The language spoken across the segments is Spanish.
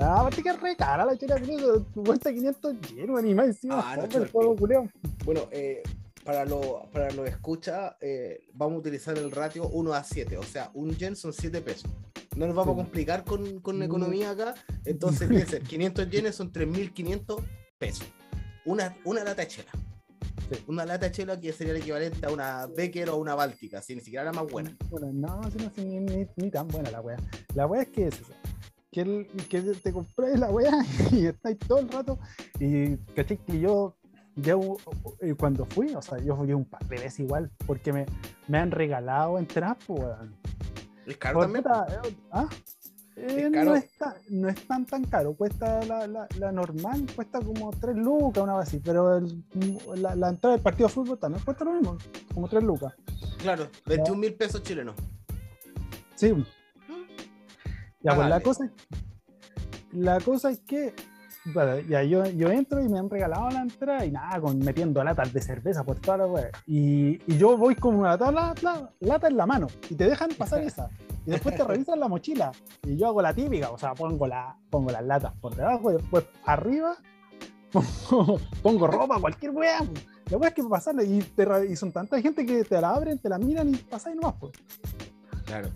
Ah, aparte que es re cara la chela cuesta 500 yenes, y más encima. Ah, no, culiao. Bueno, eh, para lo, para lo escucha, eh, vamos a utilizar el ratio 1 a 7, o sea, un yen son 7 pesos. No nos vamos a complicar con, con Mm. economía acá, entonces fíjense, 500 yenes son 3.500 pesos. Una, una lata de chela. Sí. Una lata de chela que sería el equivalente a una Becker o una Báltica, si ni siquiera la más buena. Bueno, no, si no, si ni, ni, ni tan buena la wea. La wea es que es eso. Que, el, que te compras la wea y estáis todo el rato. Y caché que yo, ya eh, cuando fui, o sea, yo fui un par de veces igual, porque me, me han regalado entradas, pues, weón. Es caro Por también. eh, ¿ah? Eh, Es caro. No, está, no es tan tan caro, cuesta la, la, la normal, cuesta como 3 lucas, una vez así, pero el- la, la entrada del partido de fútbol también cuesta lo mismo, como 3 lucas. Claro, 21 mil pesos chilenos. Sí. Ya, pues la cosa, la cosa es que bueno, ya yo, yo entro y me han regalado la entrada y nada, con, metiendo latas de cerveza por toda la wea. Y, y yo voy con una lata, lata, lata en la mano y te dejan pasar esa. Y después te revisan la mochila. Y yo hago la típica, o sea, pongo, la, pongo las latas por debajo y después arriba pongo, pongo ropa, cualquier wea. La wea es que pasarla y, te, y son tanta gente que te la abren, te la miran y pasáis nomás. Pues. Claro.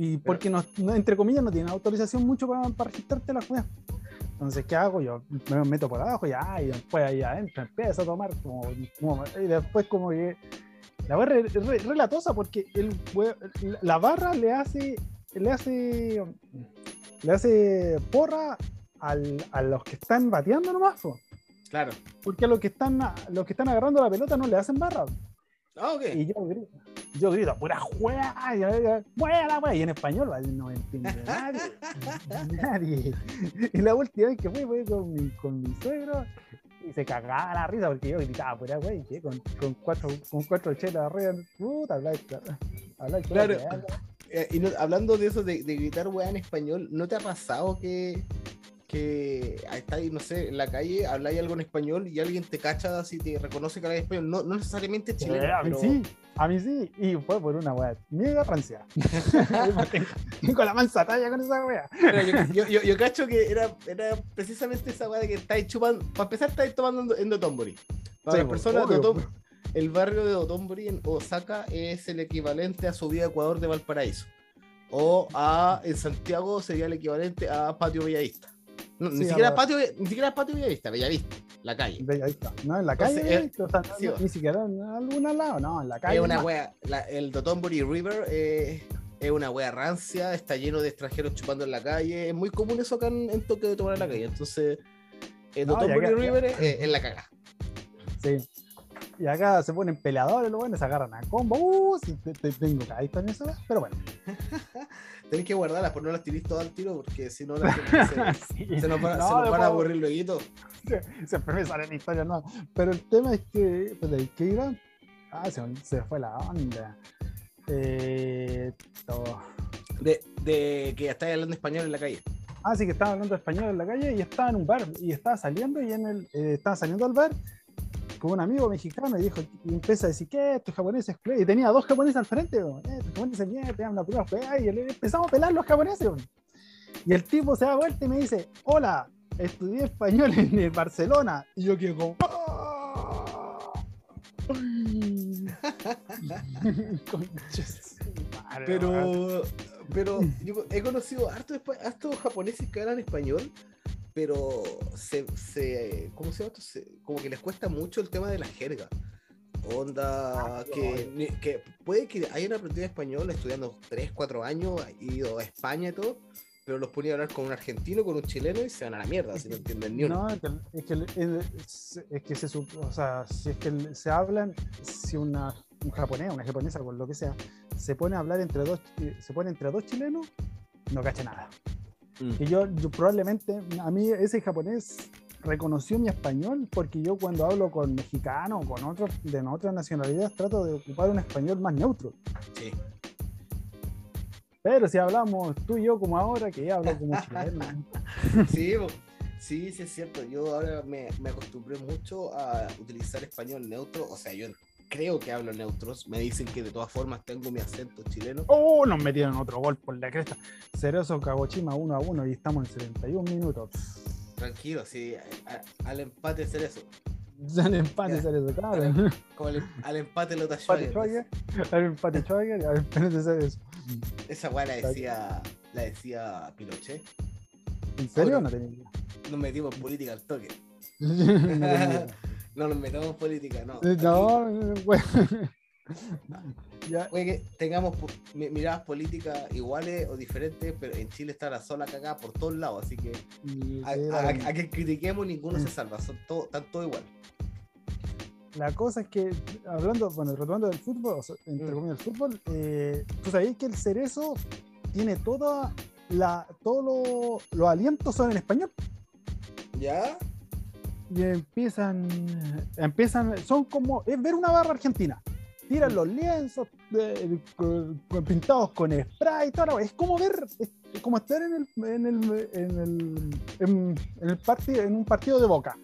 Y porque no, no- entre comillas no tienen autorización mucho para, para registrarte la weas. Entonces, ¿qué hago? Yo me meto por abajo ya, y después ahí adentro empiezo a tomar como, como- y después como que la barra es re, re latosa porque el la barra le hace le hace le hace porra al- a los que están bateando nomás. Claro. porque a los que están los que están agarrando la pelota no le hacen barra. Ah, ok. Y yo grito, yo grito, pura juega, la wea, y en español, no entiende nadie, nadie. Y la última vez que fui, fue con mi, con mi suegro, y se cagaba la risa porque yo gritaba, pura wea, y que con, con cuatro, con cuatro chelas arriba, puta, habla, habla, Claro. Eh, y no- hablando de eso, de, de gritar weá en español, ¿no te ha pasado que, que ahí está ahí, no sé, en la calle, habláis algo en español y alguien te cacha si te reconoce que hablas español? No, no necesariamente chileno. a mí pero- sí, a mí sí, y fue por una wea, mega rancia. tengo, tengo la mansa talla con esa wea. Pero yo, yo, yo- cacho que era, era precisamente esa weá de que estáis chupando. Para empezar, estáis tomando en Dotonbori. Para Sí, las personas de el barrio de Dotonbori en Osaka es el equivalente a Subida Ecuador de Valparaíso. O a, en Santiago sería el equivalente a Patio Bellavista. No, ni, siquiera a- patio, ni siquiera Patio Bellavista, Bellavista, la calle. Está. No, en la Entonces, calle, eh, o sea, no- ni siquiera en algún lado, no, en la calle. Es una wea, la- el Dotonbori River eh, es una wea rancia, está lleno de extranjeros chupando en la calle. Es muy común eso acá en, en Tokio de tomar en la calle. Entonces, el No, y Dotonbori acá- River es, es la caga. Sí. Y acá se ponen peleadores, los buenos se agarran a combo. Uh, sí, te, te- tengo caído en eso, pero bueno. Tenés que guardarlas, por no las tirís todas al tiro, porque si no se, Sí. se nos van, No, se nos van a aburrir luego. Siempre me salen historias, no. Pero el tema es que, pues, ¿de iba? Ah, se, se fue la onda. Eh, todo. De, de que estáis hablando español en la calle. Ah, sí, que estaba hablando español en la calle y estaba en un bar y estaba saliendo y en el, eh, estaba saliendo al bar con un amigo mexicano y dijo, y empieza a decir, ¿qué? Estos japoneses, ¿qué?". y tenía dos japoneses al frente, weón. "Eh, estos japoneses te la pura fea, y le- empezamos a pelar los japoneses, y el tipo se da vuelta y me dice, hola, estudié español en el Barcelona, y yo quedo como, "Ah". Pero, pero yo he conocido harto, hartos japoneses que hablan español, pero se, se ¿cómo se llama esto? Se- como que les cuesta mucho el tema de la jerga. Onda, Ah, que, que puede que hayan aprendido español estudiando 3, 4 años, ido a España y todo, pero los ponía a hablar con un argentino, con un chileno y se van a la mierda, si no entienden ni uno. No, es que, es que, es- es que se, o sea, si es que se hablan, si una, un japonés, una japonesa, con lo que sea, se pone a hablar entre dos, se pone entre dos chilenos, no cacha nada. Mm. Y yo, yo probablemente, a mí ese japonés reconoció mi español porque yo cuando hablo con mexicanos o con otros de otras nacionalidades trato de ocupar un español más neutro. Sí. Pero si hablamos tú y yo como ahora, que ya hablo como chileno. Sí, sí, sí es cierto. Yo ahora me, me acostumbré mucho a utilizar español neutro. O sea, yo creo que hablo neutros. Me dicen que de todas formas tengo mi acento chileno. Oh, nos metieron otro gol por la cresta. Cerezo Cagochima 1 a 1 y estamos en 71 minutos. Tranquilo, sí, a- al empate ser eso. Al empate. Cerezo, claro. Como al, al empate lo Empate Schwager. Schwager, al empate Schwager, al empate Cerezo. Esa weá la decía, la decía Pinochet. ¿En serio? Ahora. No tenía. Nos metimos en política al toque. No tenía. No nos metamos en política, no. No, eh, bueno. Ya, que tengamos miradas políticas iguales o diferentes, pero en Chile está la sola cagada por todos lados, así que a, a- a que critiquemos ninguno se salva, son todos, están todos igual. La cosa es que, hablando, bueno, retomando del fútbol, o sea, entre Mm. comillas, el fútbol, eh, tú sabías que el cerezo tiene toda la, todos lo- los alientos son en español ¿Ya? Y empiezan, empiezan, son como, es ver una barra argentina. Tiran los lienzos eh, con- pintados con spray y todo, es como ver, es como estar en el, en el, en el, en, en el partido, en un partido de boca.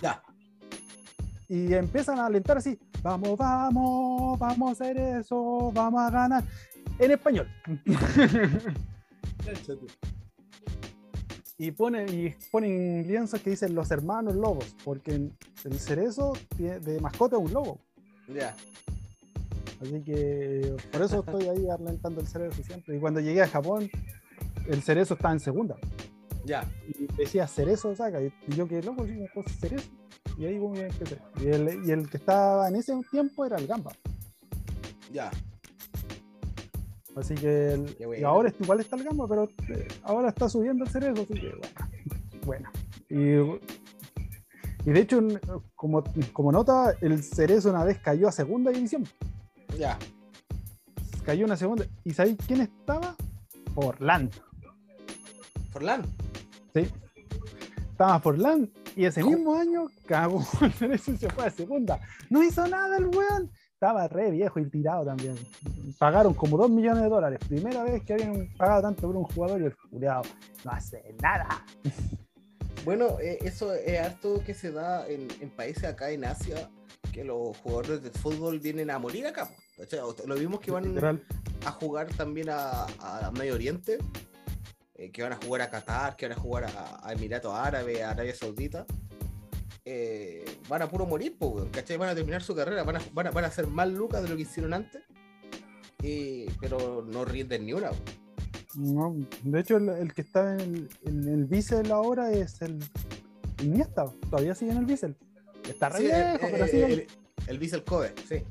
Ya. y empiezan a alentar así, vamos, vamos, vamos a hacer eso, vamos a ganar, en español. y ponen, y ponen lienzos que dicen los hermanos lobos, porque el cerezo tiene- de mascota es un lobo. Ya. Así que por eso estoy ahí alentando el cerezo siempre. Y cuando llegué a Japón, el cerezo estaba en segunda. Ya. Y decía cerezo, saca. Y yo que loco, sí, pues, cerezo. Y ahí como que empecé. Y el, y el que estaba en ese tiempo era el gamba. Ya. Así que el- y ahora igual está el gamba, pero eh, ahora está subiendo el cerezo, así que bueno. bueno. Y, y de hecho, como, como nota, el cerezo una vez cayó a segunda división. Ya. Cayó una segunda. ¿Y sabéis quién estaba? Forlán. Forlán. Sí. Estaba Forlán y ese mismo año cagó el cerezo y se fue a segunda. No hizo nada el weón. Estaba re viejo y tirado también. Pagaron como 2 millones de dólares. Primera vez que habían pagado tanto por un jugador y el culiao no hace nada. Bueno, eh, eso es harto que se da en, en países acá en Asia, que los jugadores de fútbol vienen a morir acá. O- Lo vimos que van Literal. a jugar también a, a Medio Oriente, eh, que van a jugar a Qatar, que van a jugar a, a Emiratos Árabes, a Arabia Saudita. Eh, van a puro morir, po, weón, ¿cachai? Van a terminar su carrera, van a, van a, van a hacer más lucas de lo que hicieron antes, y- pero no rinden ni una. weón. No, de hecho, el, el que está en el, en el ahora es el Iniesta. Todavía sigue en el Bissell. Está re Sí, viejo, eh, pero sigue. el, el Kobe, sí.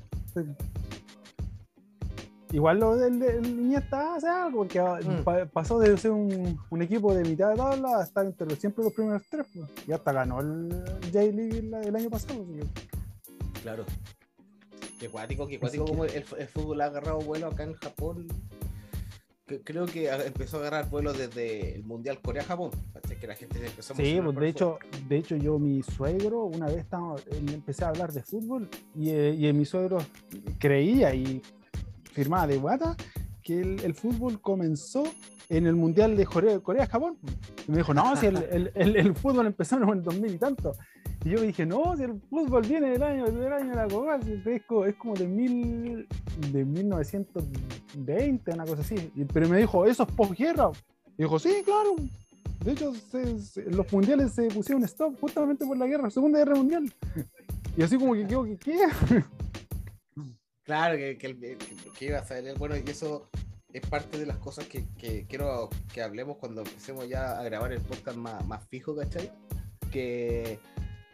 Igual lo del, del Iniesta hace algo, porque ah, Mm. pa- pasó de ser un, un equipo de mitad de tabla a estar entre los, siempre los primeros tres. pues. Y hasta ganó el J-League el, el año pasado. así que- Claro. Qué cuático, qué cuático como el, el fútbol ha agarrado vuelo acá en Japón. Que- creo que empezó a agarrar vuelo desde el Mundial Corea-Japón. Que la gente se empezó a Sí, pues de el hecho, de hecho yo, mi suegro, una vez estaba, eh, empecé a hablar de fútbol y, eh, y mi suegro creía y firmaba de guata que el, el fútbol comenzó en el Mundial de Corea- Corea-Japón. Y me dijo, no, si el, fútbol empezó en el 2000 y tanto. Y yo dije, no, si el fútbol viene del año, del año de la Copa, es, co- es como de, mil, de 1920, una cosa así. Pero me dijo, eso es posguerra. Y dijo, sí, claro. De hecho, se- se- los mundiales se pusieron stop justamente por la guerra, Segunda Guerra Mundial. Y así como que quedó, ¿qué? qué? Claro, que, que, que- que iba a salir. Bueno, y eso es parte de las cosas que, que quiero que hablemos cuando empecemos ya a grabar el podcast más, más fijo, ¿cachai? Que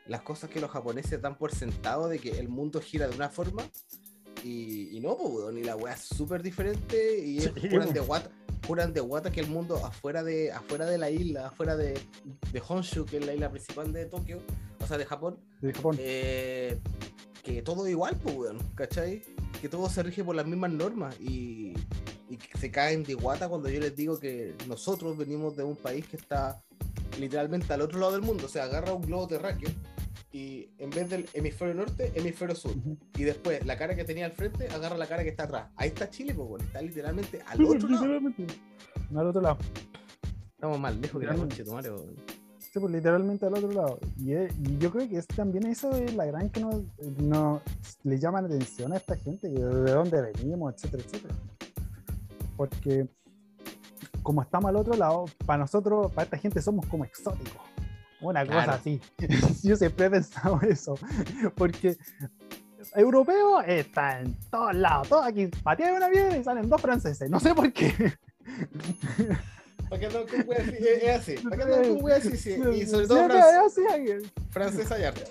las cosas que los japoneses dan por sentado de que el mundo gira de una forma y, y no, pues, y la weá es súper diferente y es- Sí, juran de guata. Juran de guata que el mundo afuera de, afuera de la isla, afuera de, de Honshu, que es la isla principal de Tokio, o sea, de Japón, De Japón. eh, que todo igual, pues, weón, ¿cachai? Que todo se rige por las mismas normas y, y que se caen de guata cuando yo les digo que nosotros venimos de un país que está literalmente al otro lado del mundo, o sea, agarra un globo terráqueo y en vez del hemisferio norte, hemisferio sur. Y después la cara que tenía al frente, agarra la cara que está atrás. Ahí está Chile, pues, está literalmente al otro lado. Al otro lado. Estamos más lejos que la Literalmente. concha de. Sí, pues literalmente al otro lado. Y, es- y yo creo que es también eso es la gran que nos, nos le llama la atención a esta gente, de dónde venimos, etcétera, etcétera. Porque como estamos al otro lado, para nosotros, para esta gente somos como exóticos. Una cosa así. Yo siempre he pensado eso. Porque europeo está en todos lados. Todo aquí patean una piedra y salen dos franceses. No sé por qué. ¿Para qué andar con weas así? Es es así. ¿Para qué andar con weas así? Sí, Y sobre todo Siempre fran- es así, aquí. francesa y arte.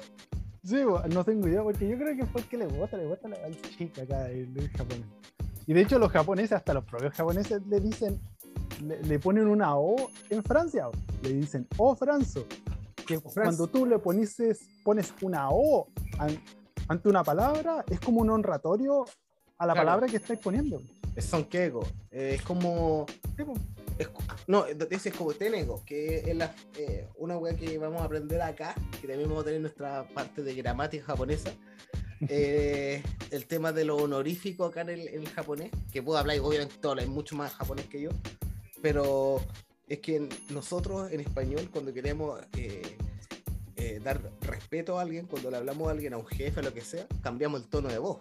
Sí, no tengo idea, porque yo creo que es porque le gusta, le gusta la al chica acá el, el japonés. Y de hecho los japoneses, hasta los propios japoneses le dicen, le, le ponen una O en Francia, le dicen O Franzo. Que cuando tú le pones, pones una O an- ante una palabra, es como un honratorio a la Claro. palabra que estáis poniendo. Es Sonkego. Eh, es como. Es no, ese es como Tenego, que es la, eh, una wea que vamos a aprender acá, que también vamos a tener en nuestra parte de gramática japonesa. Eh, el tema de lo honorífico acá en el, en el japonés, que puedo hablar, y obviamente tú hablas mucho más japonés que yo, pero es que nosotros en español, cuando queremos eh, eh, dar respeto a alguien, cuando le hablamos a alguien, a un jefe, a lo que sea, cambiamos el tono de voz.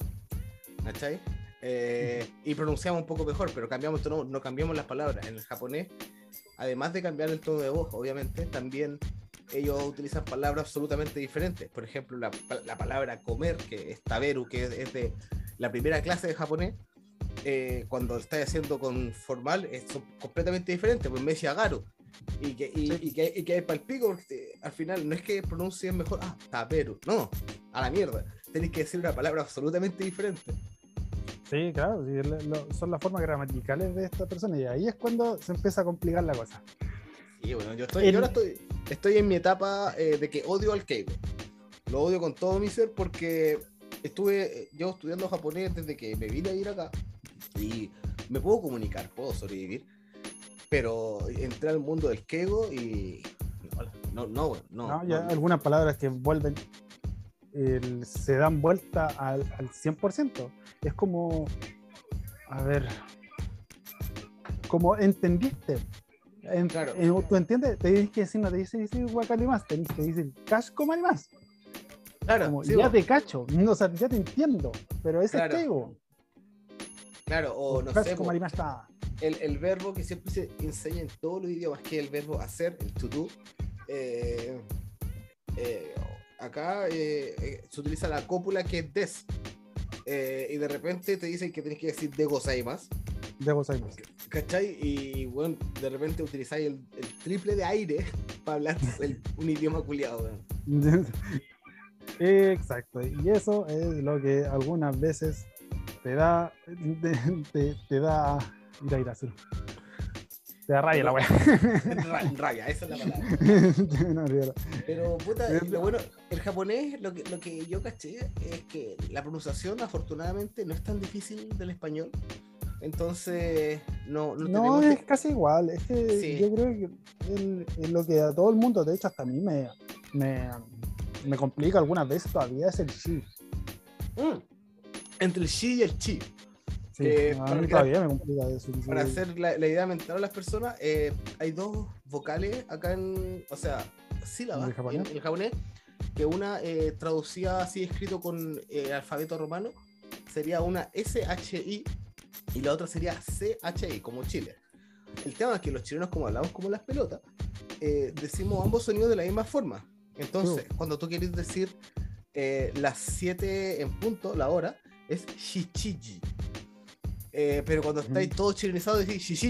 ¿Cachai? Eh, y pronunciamos un poco mejor, pero cambiamos el tono, no cambiamos las palabras. En el japonés, además de cambiar el tono de voz, obviamente, también ellos utilizan palabras absolutamente diferentes. Por ejemplo, la, la palabra comer, que es taberu, que es, es de la primera clase de japonés, eh, cuando estás haciendo con formal, es son completamente diferente. Pues me decía agaru. Y que, y, Sí. y que, y que hay palpico, porque al final no es que pronuncies mejor, ah, taberu. No, a la mierda. Tenéis que decir una palabra absolutamente diferente. Sí, claro, sí, lo- lo- son las formas gramaticales de esta persona y ahí es cuando se empieza a complicar la cosa. Sí, bueno, yo, estoy, El- yo ahora estoy, estoy en mi etapa eh, de que odio al Keigo. Lo odio con todo mi ser porque estuve eh, yo estudiando japonés desde que me vine a ir acá y me puedo comunicar, puedo sobrevivir, pero entré al mundo del Keigo y no, no, no, güey, no, ¿no? Ya no. algunas palabras que vuelven, el- se dan vuelta al, al 100%. Es como, a ver, como entendiste. En- Claro. en- ¿Tú entiendes? Te dices que decir, no te dice decir guacalimas, que decir casco marimas. Claro, Como, sí, ya bueno, te cacho, no, o sea, ya te entiendo, pero ese Claro. es Keigo. claro, o no sé, está. el, el verbo que siempre se enseña en todos los idiomas, que es el verbo hacer, el to do. eh, eh, acá eh, eh, se utiliza la cópula que es des. eh, y de repente te dicen que tenés que decir de gozaimas. De gozaimas. ¿Cachai? Y bueno, de repente utilizáis el, el triple de aire para hablar el- un idioma culiado. Exacto, y eso es lo que algunas veces te da, te, te- te da, ira, ira, azul. Te da rabia la wea. Ra- Rabia, esa es la palabra. No. Pero, puta, lo bueno, el japonés, lo que, lo que yo caché es que la pronunciación, afortunadamente, no es tan difícil del español. Entonces, no, no, No, tenemos es que- casi igual. Es que Sí. yo creo que el- lo que a todo el mundo, de hecho, hasta a mí me, me, me complica algunas veces todavía es el shi. Mm. Entre el shi y el chi. Sí, a para mí que- todavía me complica eso. sí. Para hacer la, la idea mental a las personas, eh, hay dos vocales acá en. O sea, sílabas ¿En en el japonés. Que una eh, traducida así escrito con eh, alfabeto romano sería una SHI y la otra sería CHI, como Chile. El tema es que los chilenos, como hablamos como las pelotas, eh, decimos ambos sonidos de la misma forma. Entonces, cuando tú quieres decir eh, las 7 en punto, la hora, es Shichiji. Eh, pero cuando estáis todos chilenizados, decís.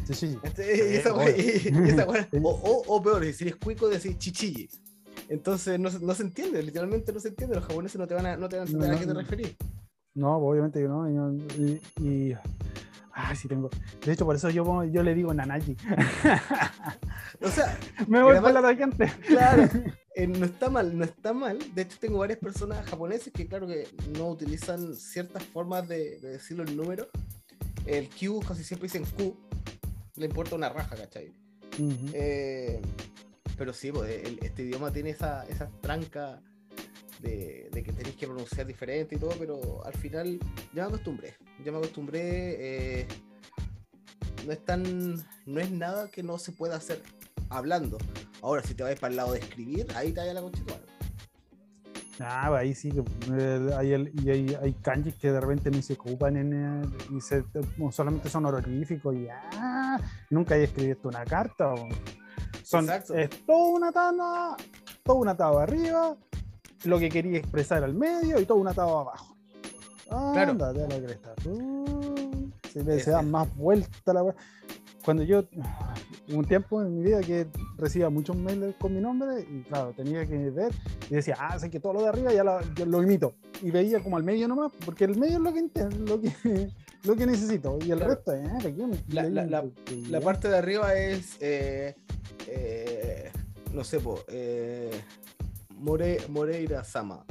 Entonces, esa wea- y esa wea- Sí. o, o, o peor, si eres cuico, decís Chichiji. Entonces no, se- no se entiende, literalmente no se entiende. Los japoneses no te van a, no te van a entender No, a qué te referís. No, pues, obviamente que no. Y, no- y, y- ah, sí tengo. De hecho, por eso yo, yo le digo Nanaji. O sea, Me voy por la tangente. claro, eh, no está mal, no está mal. De hecho, tengo varias personas japoneses que, claro, que no utilizan ciertas formas de, de decirlo en número. El Q casi siempre dicen Q. Le importa una raja, ¿cachai? Eh, pero sí, pues, el- este idioma tiene esa, esa tranca de, de que tenéis que pronunciar diferente y todo, pero al final ya me acostumbré. Ya me acostumbré. eh, no es tan. No es nada que no se pueda hacer hablando. Ahora, si te vas para el lado de escribir, ahí te vaya la conchita. Ah, ahí sí, eh, hay, hay, hay kanjis que de repente ni se ocupan en, eh, y se, solamente son honoríficos y ya, nunca hay escrito una carta. o- Son, Exacto. es todo una tabla, todo un atado arriba, lo que quería expresar al medio y todo un atado abajo. Claro. A la cresta. Uh, se, se da más vuelta la wea. Cuando yo, un tiempo en mi vida que recibía muchos mails con mi nombre y claro, tenía que ver y decía, ah, sé que todo lo de arriba ya lo, yo lo imito. Y veía como al medio nomás, porque el medio es lo que, lo que, lo que necesito. Y el Claro. resto, eh, pequeño, La- la- la-. La parte de arriba es, eh, eh, no sé, po, eh, More, Moreira Sama.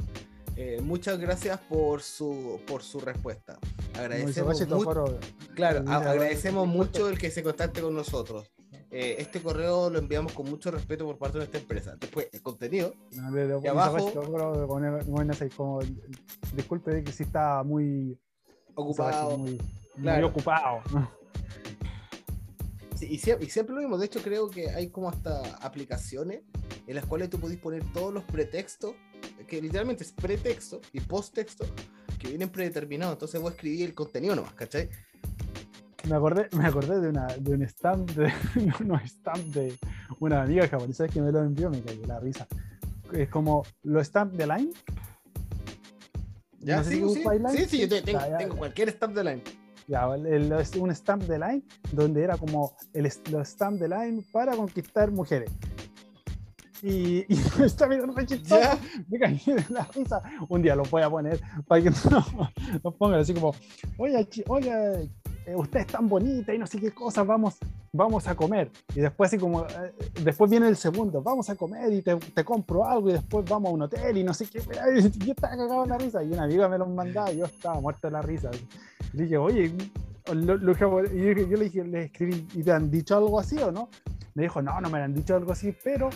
Eh, muchas gracias por su, por su respuesta. Agradecemos mucho. Foro, Claro, a- agradecemos mucho el que se contacte con nosotros. Eh, este correo lo enviamos con mucho respeto por parte de nuestra empresa. Después, el contenido. no, de- de- Y abajo- disculpe que sí está muy Ocupado. muy, ocupado. Sí, y, sie- y siempre lo mismo. De hecho, creo que hay como hasta aplicaciones en las cuales tú podés poner todos los pretextos, que literalmente es pretexto y posttexto, que vienen predeterminados. Entonces vos escribís el contenido nomás, ¿cachai? Me acordé, me acordé de, una, de un stamp de, no, stamp de una amiga japonesa que me lo envió, me cayó la risa. Es como los stamp de Line. ¿Ya? No sí, si sí, Line. sí, sí, yo te- tengo, Ya, ya. tengo cualquier stamp de line. Ya, el- un stamp de Line donde era como el, los stamp de Line para conquistar mujeres. Y, y está bien re chistoso. ¿Ya? me caí de la risa. Un día lo voy a poner para que no, pongan así como, oye, oye, eh, usted es tan bonita y no sé qué cosas, vamos, vamos a comer. Y después así como, eh, después viene el segundo, vamos a comer y te, te compro algo y después vamos a un hotel y no sé qué. y Yo estaba cagado en la risa y una amiga me lo mandaba y yo estaba muerto de la risa. Y dije, oye, lo- lo yo, yo le dije, le escribí, ¿y te han dicho algo así o no? Me dijo, no, no me han dicho algo así, pero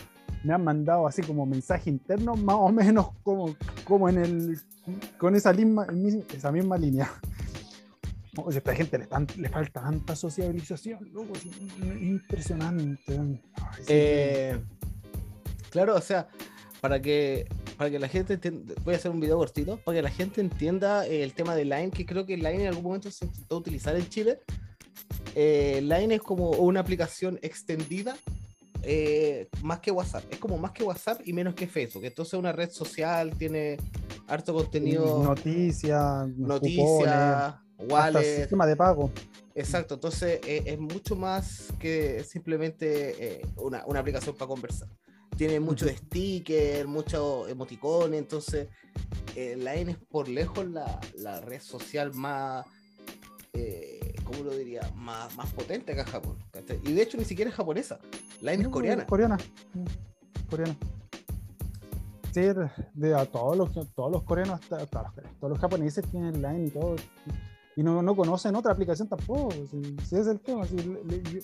me han mandado así como mensaje interno, más o menos como, como en el, con esa misma, esa misma línea. Oye, a esta gente le, le falta tanta sociabilización, loco, es impresionante. Ay. Eh, claro, o sea, para que, para que la gente entienda, voy a hacer un video cortito, para que la gente entienda eh, el tema de Line, que creo que Line en algún momento se intentó utilizar en Chile. Eh, Line es como una aplicación extendida, eh, más que WhatsApp, es como más que WhatsApp y menos que Facebook. Entonces es una red social, tiene harto contenido, noticias, noticias, hasta wallet, sistema de pago. Exacto, entonces eh, es mucho más que simplemente eh, una, una aplicación para conversar. Tiene mucho Ujú. sticker, mucho emoticones, entonces eh, Line es por lejos la, la red social más, eh, ¿cómo lo diría? Más, más potente acá en Japón. ¿cachai? Y de hecho ni siquiera es japonesa, Line es coreana. Coreana. Coreana. Sí, de, a todos los, todos los coreanos, hasta- hasta los, todos los japoneses tienen Line y todo. Y no, no conocen otra aplicación tampoco. Si, si es el tema. si le- le- yo-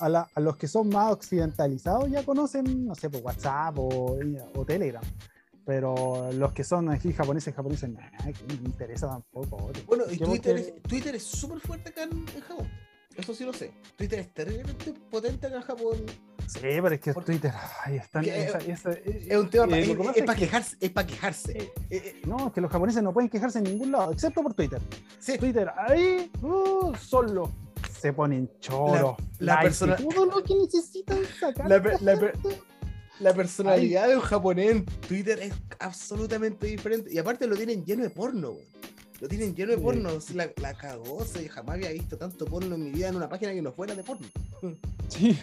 a, la- a los que son más occidentalizados ya conocen, no sé, por WhatsApp o, o Telegram. Pero los que son aquí japoneses, japoneses, nah, que no me interesa tampoco. Bueno, y Twitter es, Twitter es súper fuerte acá en Japón. Eso sí lo sé. Twitter es terriblemente potente acá en Japón. Sí, pero es que Porque- Twitter, ay, están, que- esa- esa- Es un tema eh, para pasa es que- quejarse, es para quejarse. Eh, Eh, eh, No, es que los japoneses no pueden quejarse en ningún lado, excepto por Twitter. sí, Twitter, ahí, uh, solo se ponen choros. La- la persona- Todo lo que necesitan sacar. La per- la per- La personalidad de un japonés en Twitter es absolutamente diferente. Y aparte lo tienen lleno de porno, weón. Lo tienen lleno de porno. La, la cagó. o sea, jamás había visto tanto porno en mi vida en una página que no fuera de porno. Sí.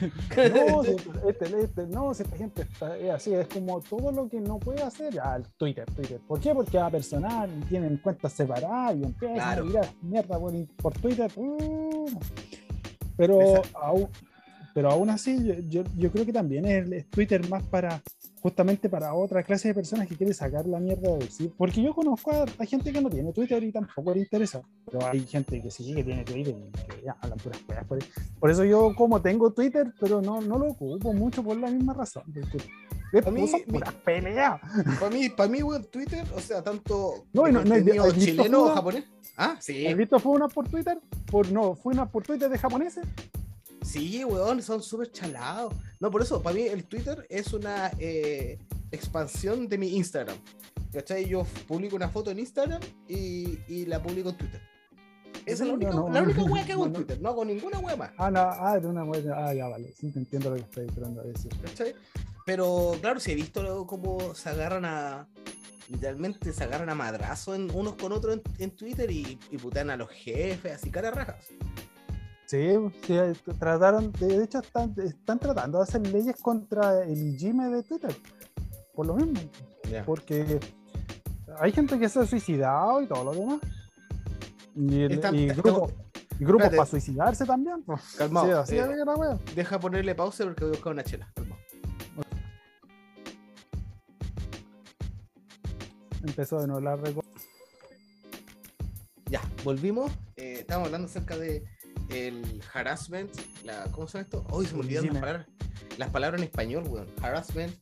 No, este, este, no, esta gente está es así, es como todo lo que no puede hacer, ya, el Twitter, Twitter. ¿Por qué? Porque va personal, y tienen cuentas separadas y empiezan Claro. a mirar mierda por, por Twitter. uh. Pero, aún, pero aún así, yo, yo, yo creo que también es, es Twitter más para justamente para otra clase de personas que quiere sacar la mierda de sí. Porque yo conozco a, a gente que no tiene Twitter y tampoco le interesa. Pero hay gente que sí, que tiene Twitter y que ya hablan puras weas por. Por eso yo como tengo Twitter, pero no, no lo ocupo mucho por la misma razón. porque Es A mí, puras peleas. Para mí, para mí, weón, Twitter, o sea, tanto No, no- no, contenido ¿has visto chileno o japonés. Ah, sí. ¿Has visto fue una por Twitter? Por, no, fue una por Twitter de japoneses. Sí, weón, son súper chalados. No, por eso, para mí el Twitter es una eh, expansión de mi Instagram. ¿Cachai? Yo publico una foto en Instagram y, y la publico en Twitter. Esa es la única, No, no, la única no, wea que hago en. Twitter. No hago ninguna wea más. Ah, no, ah, de una wea. Ah, ya vale. Sí, te entiendo lo que estoy tratando de decir. ¿cachai? Pero claro, si he visto cómo se agarran a. Literalmente se agarran a madrazo en, unos con otros en, en Twitter y, y putean a los jefes, así cara rajas. Sí, sí, trataron, de hecho están, están tratando de hacer leyes contra el Gmail de Twitter. Por lo mismo. Porque hay gente que se ha suicidado y todo lo demás. Y, el- y grupos, para suicidarse también. pues. Calmado. Sí, eh, es deja ponerle pausa porque voy a buscar una chela. Calmado. Empezó de nuevo la reco- Ya, volvimos. Eh, estamos hablando acerca de el harassment. La, ¿Cómo se llama esto? Hoy se me olvidaron las palabras. Las palabras en español, weón. Harassment.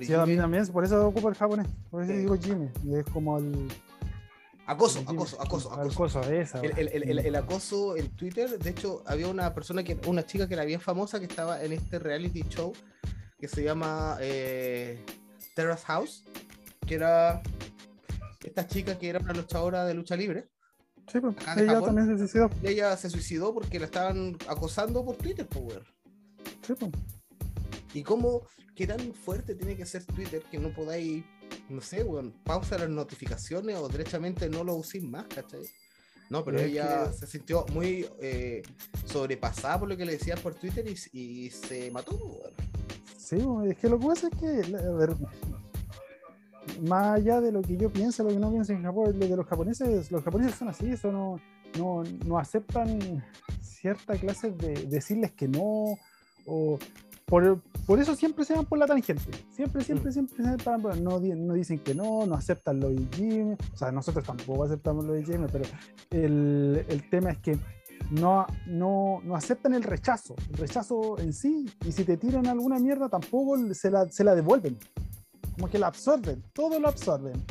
Sí, a mí también, por eso ocupo el japonés. Por eso Sí. digo Gmail. Y es como el. Acoso, el acoso, acoso, El acoso. acoso, esa. El- el- el acoso en Twitter, de hecho, había una persona que, una chica que era bien famosa que estaba en este reality show que se llama eh, Terrace House, que era esta chica que era una luchadora de lucha libre. Sí, pues, ella Japón. también se suicidó. Y ella se suicidó porque la estaban acosando por Twitter, pues, weón. Sí, pues. ¿Y cómo, qué tan fuerte tiene que ser Twitter que no podáis, no sé, weón, pausa las notificaciones o derechamente no lo uséis más, ¿cachai? No, pero Es ella que- se sintió muy eh, sobrepasada por lo que le decían por Twitter y, y se mató, weón. Sí, pues, es que lo que pasa es que, a ver, más allá de lo que yo pienso, lo que no pienso en Japón, lo de los japoneses, los japoneses son así, eso no, no, no aceptan cierta clase de decirles que no, o por, por eso siempre se van por la tangente, siempre, siempre, Mm. siempre se van por- no, no dicen que no, no aceptan lo de Jimmy, o sea, nosotros tampoco aceptamos lo de Jimmy, pero el, el tema es que no, no, no aceptan el rechazo, el rechazo en sí, y si te tiran alguna mierda tampoco se la, se la devuelven, como que la absorben, todo lo absorben.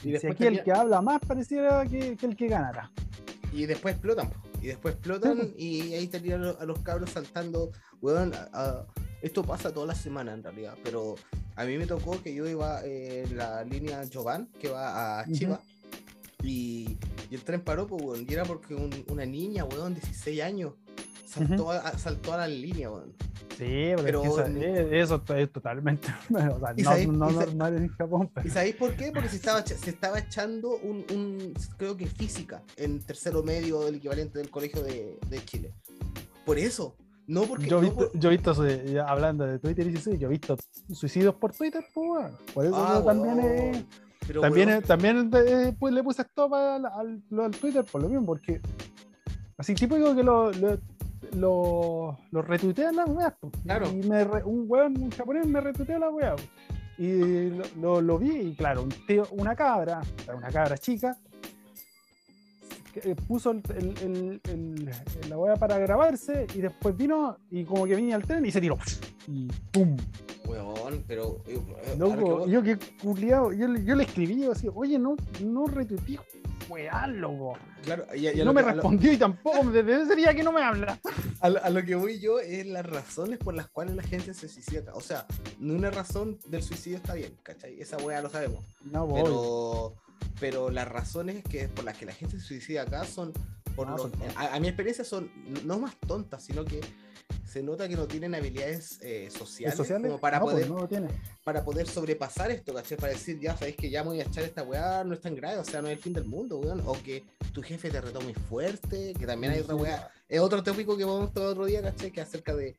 Y Si después, aquí el que habla más pareciera que, que el que ganara. y después explotan, y después explotan y ahí tenían a los, cabros saltando, weón, a- a- esto pasa toda la semana en realidad, pero a mí me tocó que yo iba eh, en la línea Jovan, que va a. Chiva, y, y el tren paró, pues, weón, y era porque un- una niña, weón, 16 años, saltó, a, saltó a la línea, weón. Sí, pero, es que eh, eso es totalmente. O sea, ¿Y no, sabéis- normal en Japón, pero ¿Y sabéis por qué? Porque se estaba, se estaba echando un, un, creo que física, en tercero medio, el equivalente del colegio de, de Chile. Por eso, no porque... yo he no visto, por- yo hablando de Twitter y sí, yo he visto suicidios por Twitter, pues, por eso Ah, yo también es. Pero, También, también eh, pues, le puse stop al, al, del Twitter por lo mismo, porque así típico que lo, lo, lo, lo retuitean las weas. po. Claro. Y me re- un weón, un japonés me retuiteó la wea. po. Y lo, lo, lo vi y claro, un tío, una cabra, una cabra chica, que, eh, puso el, el- el- el- la wea para grabarse y después vino y como que venía al tren y se tiró. Y ¡pum! Weón, pero... eh, eh, que voy- yo que culiado, yo, le- yo le escribí así, oye, no, no retuiteé, loco. claro, y a- y a no me que- a lo- respondió y tampoco, desde ese día que no me habla. A lo, a lo que voy yo es las razones por las cuales la gente se suicida. O sea, ni una razón del suicidio está bien, ¿cachai? Esa weá lo sabemos. No, voy. Pero, pero las razones que por las que la gente se suicida acá son, por Ah, lo- son a, a mi experiencia, son no más tontas, sino que se nota que no tienen habilidades eh, sociales, sociales? como para no, pues, poder no lo tiene. para poder sobrepasar esto, ¿cachai? Para decir, ya sabéis que ya me voy a echar esta weá, no es tan grave, o sea, no es el fin del mundo, weón. O que tu jefe te retó muy fuerte, que también hay otra weá. Es otro tópico que vamos todo otro día, ¿cachai? Que acerca de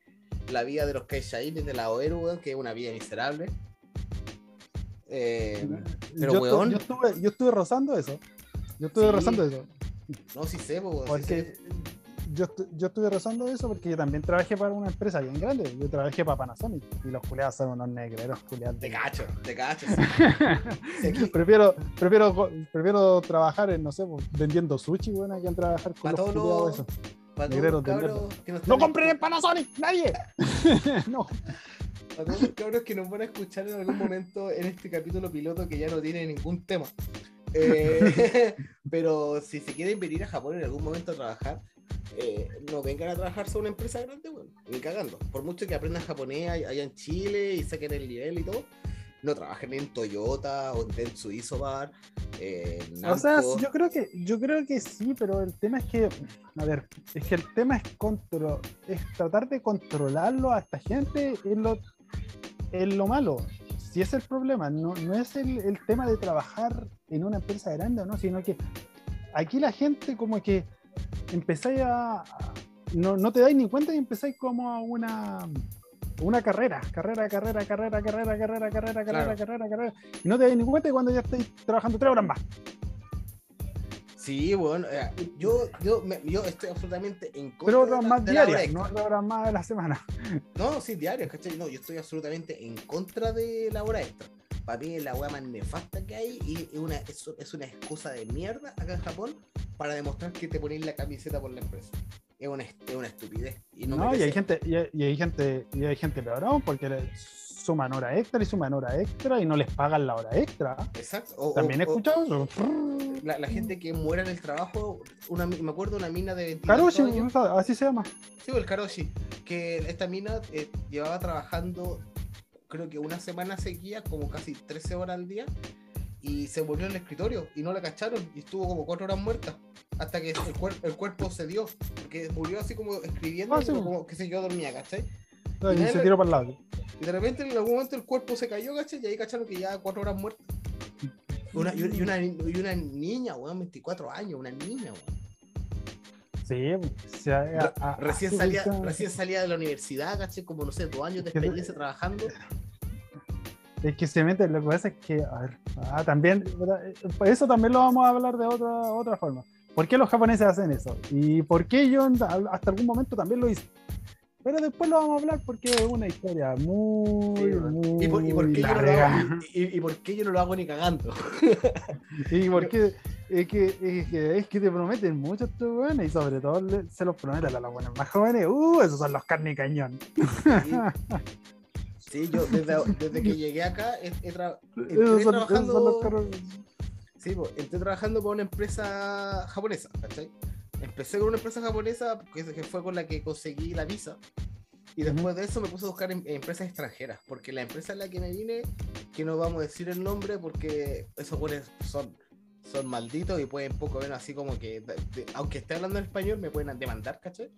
la vida de los Kaishaines de la OERU, weón, que es una vida miserable. Eh, pero, yo, weón. yo estuve, yo estuve rozando eso. Yo estuve Sí. rozando eso. no, sí sé, weón, sí Porque sé. Yo, yo estuve rozando eso porque yo también trabajé para una empresa bien grande. Yo trabajé para Panasonic y los culeados son unos negreros culeados. Te cacho, te cacho. sí. Sí, aquí- prefiero, prefiero, prefiero trabajar en, no sé, pues, vendiendo sushi, bueno, que en trabajar con los esos. Negreros de ¡No están compren en Panasonic! ¡Nadie! no. para todos los cabros que nos van a escuchar en algún momento en este capítulo piloto que ya no tiene ningún tema. Eh, pero si se quieren venir a Japón en algún momento a trabajar, eh, no vengan a trabajar a una empresa grande, weón. Ni cagando. Por mucho que aprendan japonés allá en Chile y saquen el nivel y todo, no trabajen en Toyota o en Suizo Bar. Eh, o sea, yo creo que yo creo que sí, pero el tema es que, a ver, es que el tema es control, es tratar de controlarlo a esta gente en lo, en lo malo. Si es el problema, no, no es el, el tema de trabajar en una empresa grande o no, sino que aquí la gente como que empezáis a, no, no te dais ni cuenta y empezáis como a una una carrera, carrera, carrera, carrera, carrera, carrera, carrera, carrera, carrera, carrera. Y no te das ni cuenta cuando ya estáis trabajando tres horas más. Sí, bueno, yo, yo, yo estoy absolutamente en contra. Pero horas más diarias, no horas más de la semana. No, sí, diarias, ¿cachai? No, yo estoy absolutamente en contra de la hora extra. Para mí es la weá más nefasta que hay y es una, es, es una excusa de mierda acá en Japón para demostrar que te ponéis la camiseta por la empresa es una, es una estupidez. Y, no, y hay gente, y hay, gente, y hay gente peor aún, porque suman hora extra y suman hora extra y no les pagan la hora extra. Exacto. También he escuchado eso. La, gente que muere en el trabajo, una, me acuerdo una mina de 20 Karoshi, así se llama. Sí, el Karoshi, que esta mina eh, llevaba trabajando creo que una semana seguía, como casi 13 horas al día, y se volvió al escritorio y no la cacharon y estuvo como 4 horas muerta hasta que el, el cuerpo se dio, porque murió así como escribiendo, ah, como que se yo dormía, ¿cachai? y, se tiró para el lado. Y de repente en algún momento el cuerpo se cayó, ¿cachai? Y ahí cacharon que ya cuatro horas muertas. Una, y, una, y una niña, weón, 24 años, una niña, weón. Sí, recién, salía, recién salía de la universidad, ¿cachai? Como no sé, dos años de experiencia trabajando. Es que se mete, lo que pasa es que, a ver, ah, también, eso también lo vamos a hablar de otra, otra forma. ¿Por qué los japoneses hacen eso? ¿Y por qué yo hasta algún momento también lo hice? Pero después lo vamos a hablar porque es una historia muy, muy ¿Y por, qué Yo no lo hago, y, por qué yo no lo hago ni cagando? y porque es que, es que, es que te prometen mucho estos buenos y sobre todo se los prometen a los buenos más jóvenes. ¡Uh! Esos son los carne y cañón. Sí, yo desde, desde, que llegué acá he, he, trabajando. Sí, pues, estoy trabajando con una empresa japonesa, ¿cachai? Empecé con una empresa japonesa que fue con la que conseguí la visa. Y después de eso me puse a buscar en, empresas extranjeras, porque la empresa en la que me vine, que no vamos a decir el nombre, porque esos buenos son, son malditos y pueden poco ver así como que, aunque esté hablando en español, me pueden demandar, ¿cachai?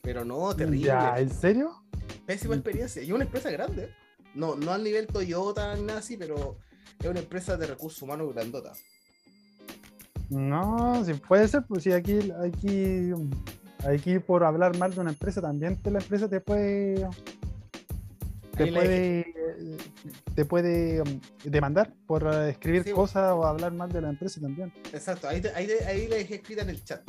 Pero no, terrible. ¿Ya? ¿En serio? Pésima experiencia. Y una empresa grande. No, no al nivel Toyota ni nada así, pero es una empresa de recursos humanos grandota. No, si puede ser, pues si aquí, aquí, aquí por hablar mal de una empresa, también la empresa te puede te puede, te puede um, demandar por escribir cosas o hablar mal de la empresa también. Exacto, ahí, ahí, ahí le dejé escrita en el chat.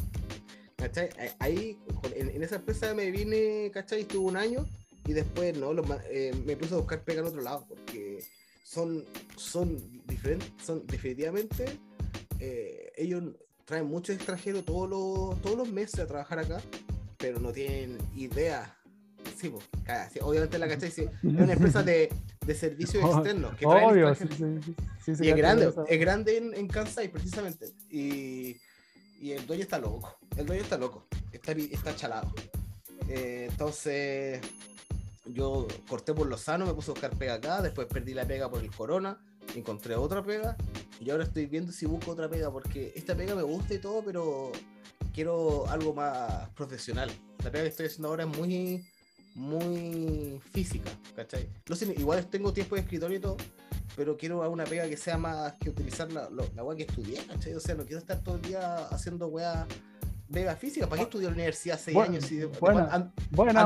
¿Cachai? Ahí, en, esa empresa me vine, ¿cachai? Estuve un año y después no, eh, me puse a buscar pega en otro lado porque son, son diferentes, son definitivamente eh, ellos traen muchos extranjeros todos los, todos los meses a trabajar acá, pero no tienen idea. Sí, pues, obviamente la cachai es una empresa de, de servicios externos. Que Obvio, sí, sí, y es grande, es grande en, en, Kansai precisamente. Y, y, el dueño está loco. El dueño está loco. Está, está chalado. Eh, entonces, yo corté por lo sano, me puse a buscar pega acá, después perdí la pega por el corona, encontré otra pega y ahora estoy viendo si busco otra pega porque esta pega me gusta y todo, pero quiero algo más profesional. La pega que estoy haciendo ahora es muy, muy física, ¿cachai? No sé, igual tengo tiempo de escritorio y todo, pero quiero una pega que sea más que utilizar la, la, que estudié, ¿cachai? O sea, no quiero estar todo el día haciendo weá Vega física, ¿para qué estudió en la universidad seis años? Y bueno, bueno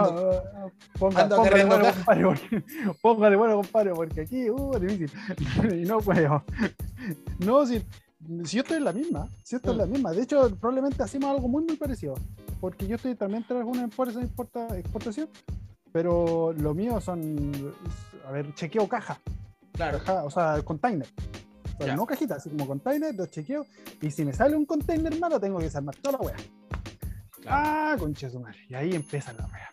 póngale, bueno, compadre, porque, póngale bueno, compadre, porque aquí, uh, difícil. y no puedo. No, si, si yo estoy en la misma, si estoy en la mm. misma. De hecho, probablemente hacemos algo muy, muy parecido. Porque yo estoy también tras una empresa de exportación, pero lo mío son, a ver, chequeo caja. Claro. o sea, container no cajita, así como container, los chequeo. Y si me sale un container malo, tengo que desarmar toda la weá. Ah, concha su madre. Y ahí empieza la weá.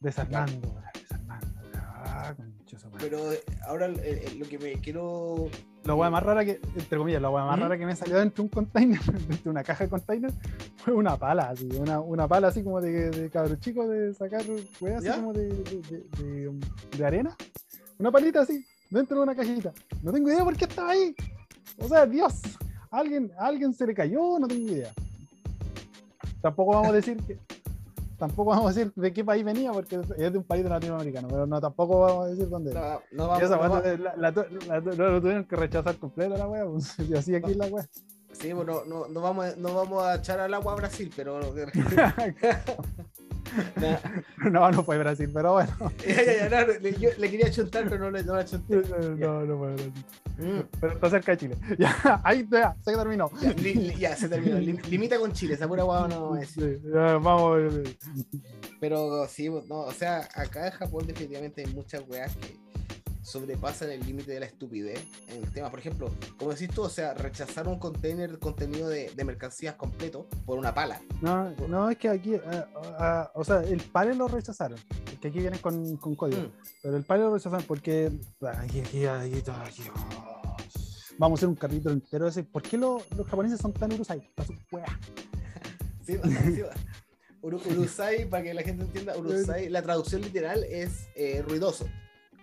Desarmando, desarmando. Ah, concha su madre. Pero eh, ahora lo que me quiero. La weá más rara que, entre comillas, la weá más mm. rara que me salió dentro de un container, dentro de una caja de container, fue una pala, así, una, una pala así como de, de cabro chico de sacar fue así como de- de arena. Una palita así, dentro de una cajita. No tengo idea por qué estaba ahí. O sea, Dios, a alguien, a alguien se le cayó, no tengo idea. Tampoco vamos a decir que. Tampoco vamos a decir de qué país venía, porque es de un país latinoamericano, pero no tampoco vamos a decir dónde. No, no vamos, esa no la, la, la, lo- tuvieron que rechazar completo la wea, pues, y así aquí la wea. sí, bueno, no, no, vamos, no vamos a echar al agua a Brasil, pero. Nah, No, no fue Brasil, pero bueno. ya, ya, ya, no, le, yo le quería chuntar, pero no le no la chunté. No, no fue Brasil. Mm, Pero está cerca de Chile. Ya, ahí ya, se terminó. ya, li- li- ya, se terminó. Lim- limita con Chile, esa pura guava no decir. Sí, ya, vamos. Pero sí, no, o sea, acá en Japón definitivamente hay muchas weas que sobrepasan el límite de la estupidez en el tema. Por ejemplo, como decís tú, o sea, rechazar un container contenido de, de mercancías completo por una pala. No, no, es que aquí, eh, ah, o sea, el palo lo rechazaron, porque aquí vienen con, con código, Mm. pero el palo lo rechazaron porque aquí, aquí, aquí, aquí, oh. vamos a hacer un capítulo entero de ese, ¿por qué lo- los japoneses son tan urusai? Sí, sí, Uru- Urusai, para que la gente entienda, Urusai, la traducción literal es eh, ruidoso,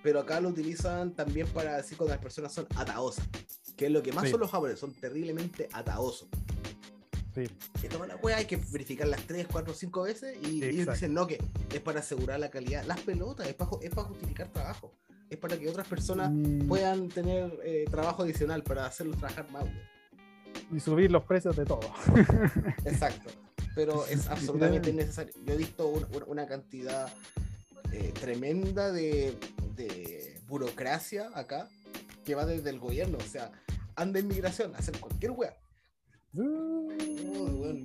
pero acá lo utilizan también para decir cuando las personas son ataosas, que es lo que más Sí. son los japoneses, son terriblemente ataosos. Sí. Que la wea hay que verificarlas 3, 4, 5 veces y ellos dicen no, que es para asegurar la calidad. Las pelotas es para, es para justificar trabajo, es para que otras personas Mm, puedan tener eh, trabajo adicional para hacerlos trabajar más. y subir los precios de todo. Exacto. Pero es absolutamente innecesario. Yo he visto un- un- una cantidad eh, tremenda de, de burocracia acá que va desde el gobierno. O sea, anda en migración, hacer cualquier weón,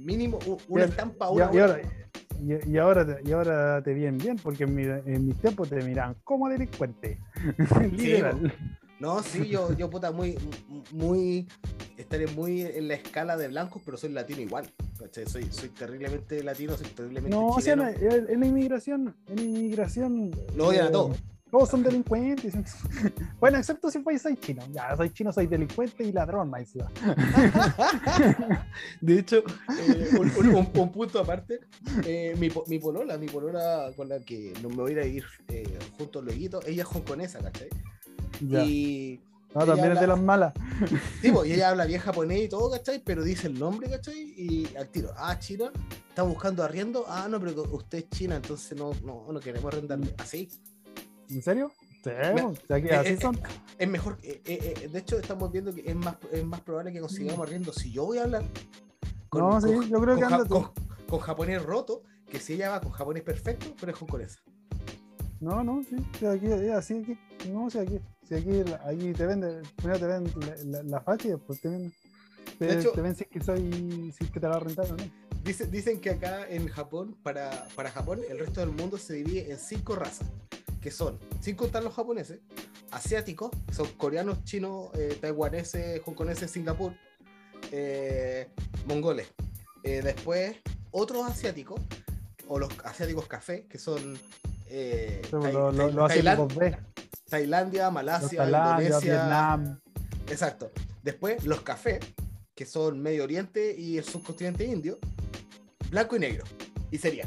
mínimo una Ya- estampa, una y ahora, y, y ahora, te- y ahora te vienen bien, porque en, mi- en mis tiempos te miran como delincuente. Literal. No, sí, yo, yo puta, muy, muy, estaré muy en la escala de blancos, pero soy latino igual. ¿cachai? Soy, soy terriblemente latino, soy terriblemente No, o sea, chileno. no, en la inmigración, en la inmigración. Lo odian a eh, todos. Todos son delincuentes. bueno, excepto si soy chino. Ya, soy chino, soy delincuente y ladrón, más. De hecho, eh, un, un- un- un punto aparte, eh, mi, mi polola, mi polola con la que me voy a ir a eh, juntos luego, ella es hongkonesa, ¿cachai? Ya. Y, no, también es de las malas. sí, pues, y ella habla bien japonés y todo, ¿cachai? Pero dice el nombre, ¿cachai? Y al tiro, ah, China, está buscando arriendo, ah, no, pero usted es China, entonces no, no, no queremos arrendarle. Así, ¿En serio? Sí, Me- o sea, que así eh, son. es mejor, eh, eh, eh, de hecho estamos viendo que es más, es más probable que consigamos arriendo si yo voy a hablar No, sí, yo creo que con, anda con- con japonés roto, que si ella va con japonés perfecto, pero es hongkonesa. No, no, sí, aquí, es así aquí. No, sí, aquí. Si aquí, aquí te venden, primero te ven la, la, la facha y después te ven, te, De hecho- te ven si es que soy, si es que te la rentaron, ¿no? Dice- dicen que acá en Japón, para, para Japón, el resto del mundo se divide en cinco razas, que son, sin contar los japoneses, asiáticos, que son coreanos, chinos, eh, taiwaneses, hongkoneses, Singapur, eh, mongoles. Eh, después, otros asiáticos, o los asiáticos café, que son eh, Los Tai- lo, Tai- lo Tailan- asiáticos B, Tailandia, Malasia, Tailandia, Indonesia, Vietnam. Exacto. Después, los cafés, que son Medio Oriente y el subcontinente indio, blanco y negro. Y sería.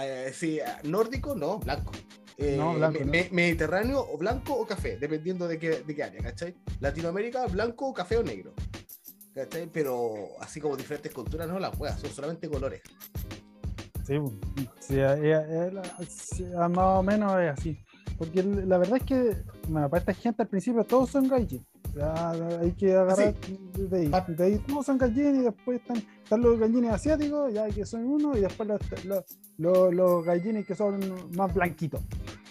eh, sí, nórdico, no, blanco. Eh, No, blanco, me- no. me- Mediterráneo, o blanco o café, dependiendo de qué, de qué área, ¿cachai? Latinoamérica, blanco, café o negro. ¿Cachai? Pero así como diferentes culturas, no las juegas, son solamente colores. Sí, sí, eh, eh, ah, más o menos es así. Porque la verdad es que, bueno, para esta gente al principio todos son gaijin. Hay que agarrar de ahí. Pa- De ahí todos son gaijin y después están, están los gaijines asiáticos, ya que son uno, y después los, los, los, los gaijines que son más blanquitos.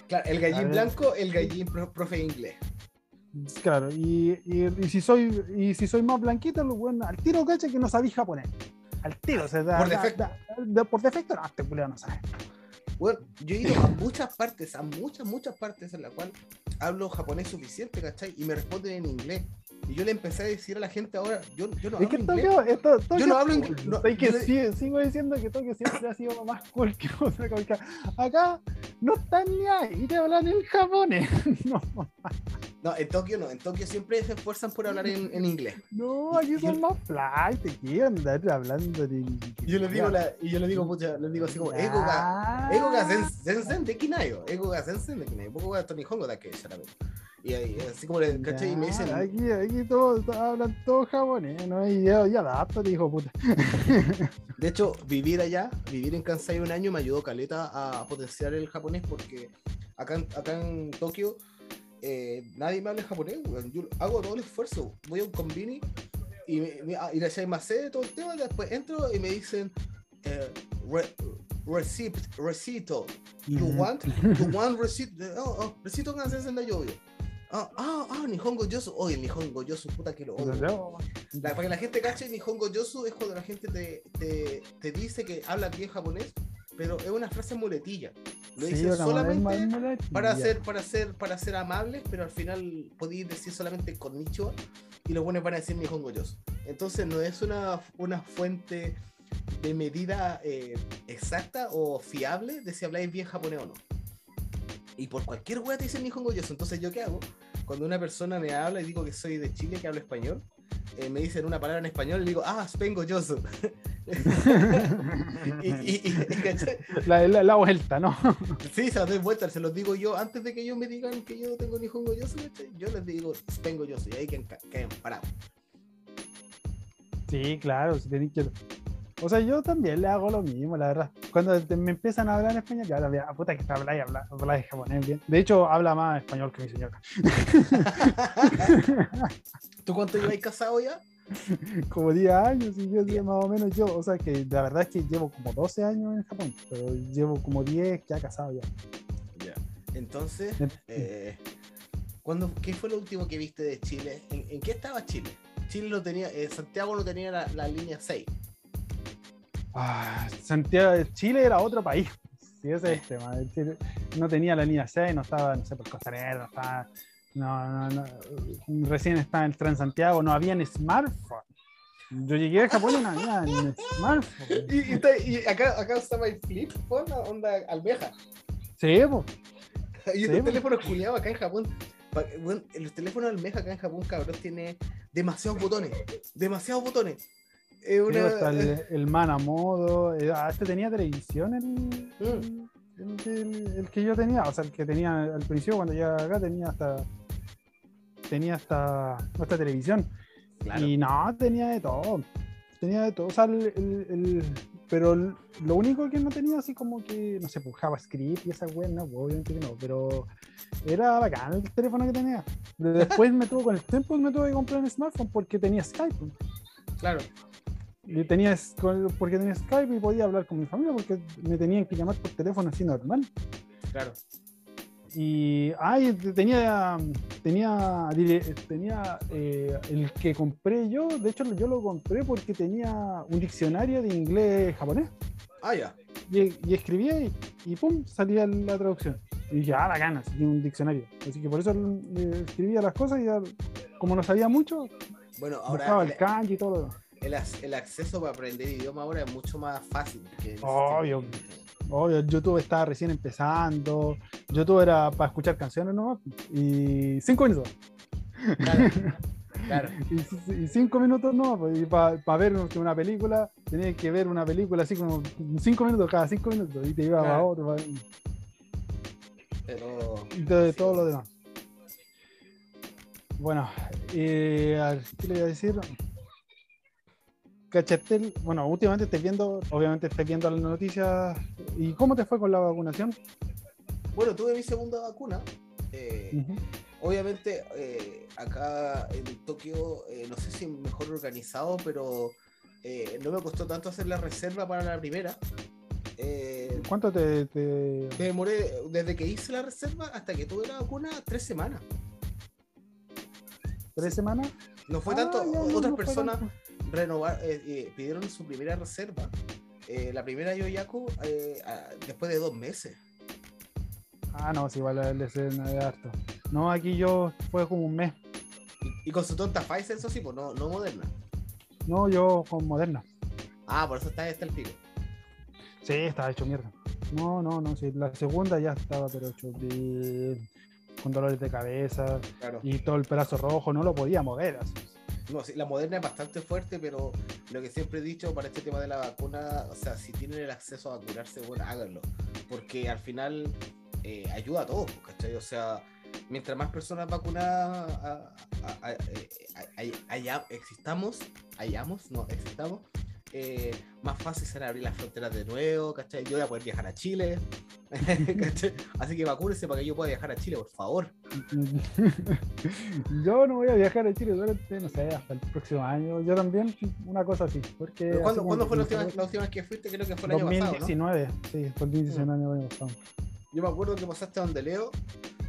Claro, el gallín blanco, el gallín pro- profe inglés. Claro, y, y, y si soy y si soy más blanquito, lo bueno, al tiro cacha que no sabéis japonés. Al tiro, o sea, da- Por defecto. da- da- por defecto, no, este culeo no sabe. Bueno, yo he ido a muchas partes, a muchas, muchas partes en las cuales hablo japonés suficiente, ¿cachai? Y me responden en inglés. Y yo le empecé a decir a la gente ahora, yo, yo no Es hablo que inglés. Tokio, esto, Tokio Yo no hablo es inglés, no, que le- sí- sigo diciendo que Tokio siempre ha sido más cool que otra cosa. Acá no están ni ahí, te hablan en japonés. No, No, en Tokio no, en Tokio siempre se esfuerzan por hablar en, en inglés. no, aquí son más fly, te quieren andar hablando de. Y yo les digo, la, y yo les digo, pucha, les digo así como, ego ga, ego ga zen- zensen de kinayo, ego ga zensen de kinayo, poco ga tonihongo da que. Y ahí, así como le caché y me dicen. Aquí, aquí todos hablan todos japonés, no hay idea, ya adáptate, hijo puta. De hecho, vivir allá, vivir en Kansai un año me ayudó caleta a potenciar el japonés porque acá, acá en Tokio eh, nadie me habla japonés, Yo hago todo el esfuerzo, voy a un convini y, me, me, ah, y le echáis más de todo el tema, después entro y me dicen. Eh, re, receipt, recito. You mm -hmm. want, you want receipt. Oh, oh, recito en francés en la lluvia. Ah, ah, ah, Nihongo Yosu. Oye, Nihongo Yosu, puta que lo odio. La- para que la gente cache, Nihongo Yosu es cuando la gente te, te, te dice que habla bien japonés, pero es una frase muletilla. Lo Sí, dicen solamente para ser, para ser, para ser amables, pero al final podéis decir solamente konnichiwa y los buenos van a decir Nihongo Yosu. Entonces no es una, una fuente de medida eh, exacta o fiable de si habláis bien japonés o no. Y por cualquier wea te dicen Nihongo Yosu. Entonces, ¿yo qué hago? Cuando una persona me habla y digo que soy de Chile, que hablo español, eh, me dicen una palabra en español y digo, ah, Spengo Yosu. y. La, la, la vuelta, ¿no? Sí, se las doy vueltas, se los digo yo antes de que ellos me digan que yo tengo Nihongo Yosu, yo les digo Spengo Yosu y ahí quedan, parados. Sí, claro, si tenéis que. O sea, yo también le hago lo mismo, la verdad. Cuando te- me empiezan a hablar en español, ya, la ah, puta que está habla y habla, habla de japonés bien. De hecho, habla más español que mi señora. ¿Tú cuánto lleváis casado ya? Como 10 años, y yo más o menos yo. O sea, que la verdad es que llevo como 12 años en Japón, pero llevo como 10 ya casado ya. Ya. Entonces, En- eh, ¿cuándo, ¿qué fue lo último que viste de Chile? ¿En, en qué estaba Chile? Chile no tenía, eh, Santiago no tenía la, la línea 6. Ah, Santiago de Chile era otro país. Sí, ese es el tema. El Chile no tenía la línea 6, no estaba, no sé, por Costanera, no estaba. No, no, no. Recién estaba en Transantiago, no había ni smartphone. Yo llegué a Japón y no había ni smartphone. Y, y está- y acá, acá estaba el flip phone, onda almeja. Sí, po. Y Sí, po. teléfonos culiados acá en Japón. bueno, los teléfonos almeja acá en Japón, cabrón, tiene demasiados botones. Demasiados botones. Es una. el, el man a modo. eh, ah, este tenía televisión el, Mm. el, que yo tenía. O sea, el que tenía al principio cuando llegué acá tenía hasta. Tenía hasta, hasta televisión. Claro. Y no, tenía de todo. Tenía de todo. O sea, el, pero lo único que no tenía así como que, no sé, pues JavaScript y esa web, no, obviamente que no. Pero era bacán el teléfono que tenía. Después me tuvo, con el tiempo me tuve que comprar un smartphone porque tenía Skype. Claro. Y tenía, porque tenía Skype y podía hablar con mi familia porque me tenían que llamar por teléfono así normal. Claro. Y ay, tenía tenía tenía eh, el que compré yo, de hecho yo lo compré porque tenía un diccionario de inglés japonés Ah, ya. y, y escribía y, y pum salía la traducción. Y dije, ah, bacana, así que un diccionario. Así que por eso eh, escribía las cosas y ya, como no sabía mucho, Bueno, buscaba ahora el, kanji y todo lo demás. El ac- el acceso para aprender idioma ahora es mucho más fácil. Que Obvio. Obvio, YouTube estaba recién empezando. YouTube era para escuchar canciones nomás. Y cinco minutos. Claro. Claro. Y, cinco minutos no, pues, y para ver una película, tenías que ver una película así como cinco minutos cada cinco minutos. Y te iba a Claro. otro. pa- Pero. Y de todo lo demás. Bueno, eh, a ¿qué le iba a decir? ¿Cachaste? el- Bueno, últimamente estoy viendo, obviamente estoy viendo las noticias. ¿Y cómo te fue con la vacunación? Bueno, tuve mi segunda vacuna. eh. Obviamente, eh, acá en Tokio, eh, no sé si mejor organizado, pero no me costó tanto hacer la reserva para la primera. ¿Cuánto te, te- me demoré desde que hice la reserva hasta que tuve la vacuna tres semanas. ¿Tres semanas? No fue Ah, tanto, ya, otras no personas tanto. Renovar, eh, eh, pidieron su primera reserva. eh, la primera Yoyaku eh, a- después de dos meses. Ah, no, sí, igual el de harto. No, aquí yo fue como un mes. Y con su tonta Pfizer, eso sí, pues no, no Moderna. No, yo con Moderna. Ah, por eso está, está el pico. Sí, estaba hecho mierda. No, no, no, sí. La segunda ya estaba, pero hecho bien, con dolores de cabeza Claro. y todo el brazo rojo, no lo podía mover. así. No, la moderna es bastante fuerte, pero lo que siempre he dicho para este tema de la vacuna, o sea, si tienen el acceso a vacunarse, bueno, háganlo. Porque al final eh, ayuda a todos, ¿cachai? O sea, mientras más personas vacunadas a- eh, existamos, hayamos, no, existamos, eh, más fácil será abrir las fronteras de nuevo, ¿cachai? Yo voy a poder viajar a Chile, ¿cachai? Así que vacúnense para que yo pueda viajar a Chile, por favor. Yo no voy a viajar a Chile durante, no sé, hasta el próximo año. Yo también, una cosa así. Porque ¿Cuándo, ¿cuándo fue la última, la última vez que fuiste? Creo que fue el año pasado, ¿no? 2019, sí, fue el 2019 el año pasado. Yo me acuerdo que pasaste a donde Leo,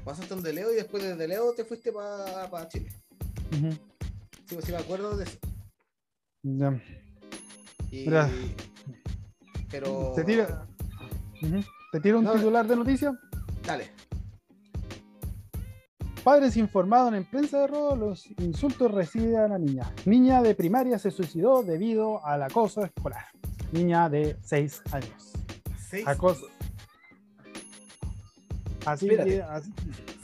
pasaste a donde Leo y después desde Leo te fuiste para Chile. Ujú. Sí, pues sí me acuerdo de eso. Ya. Y- Mira. Pero. ¿Te tira, Ujú. ¿Te tiro un No, titular de noticias? Dale. Padres informados en prensa de robo los insultos recibe a la niña. Niña de primaria se suicidó debido al acoso escolar. Niña de 6 años. Seis, Acoso. Así que así-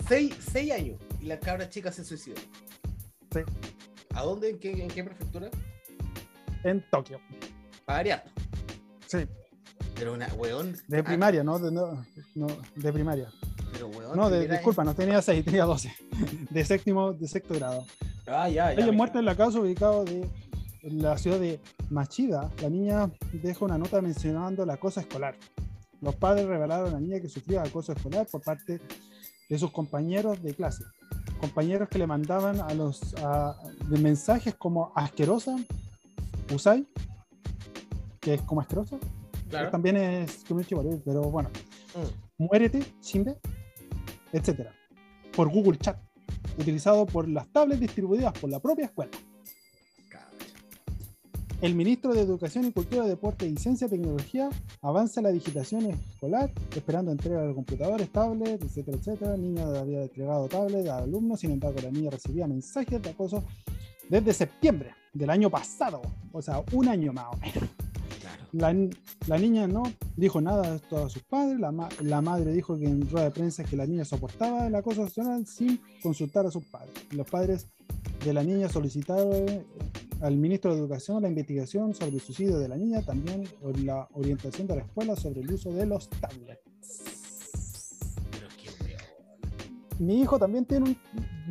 seis, seis años y la cabra chica se suicidó. Sí. ¿A dónde? ¿En qué, en qué prefectura? en Tokio. Para variar. Sí, Pero una, weón. de ah, primaria, ¿no? De, no, no, de primaria. pero weón. No, de, disculpa, no tenía 6, tenía 12. De séptimo, de sexto grado. Ah, ya, ya. Ella muerta en la casa ubicada de en la ciudad de Machida. La niña deja una nota mencionando el acoso escolar. Los padres revelaron a la niña que sufría acoso escolar por parte de sus compañeros de clase. Compañeros que le mandaban a los a- de mensajes como asquerosa, usai, que es como asquerosa, Claro. también es Kimichi Waru, pero bueno, Mm. muérete, chinde, etcétera, por Google Chat, utilizado por las tablets distribuidas por la propia escuela. El ministro de Educación y Cultura, Deporte y Ciencia y Tecnología avanza la digitación escolar, esperando entrega de computadores, tablets, etcétera, etcétera. El niño había entregado tablets a alumnos, sin embargo, la niña recibía mensajes de acoso desde septiembre del año pasado, o sea, un año más o menos. La, la niña no dijo nada de esto a sus padres. La, ma- la madre dijo que en rueda de prensa que la niña soportaba el acoso sexual sin consultar a sus padres. Los padres de la niña solicitaron eh, al ministro de Educación la investigación sobre el suicidio de la niña, también la orientación de la escuela sobre el uso de los tablets. Mi hijo también tiene un.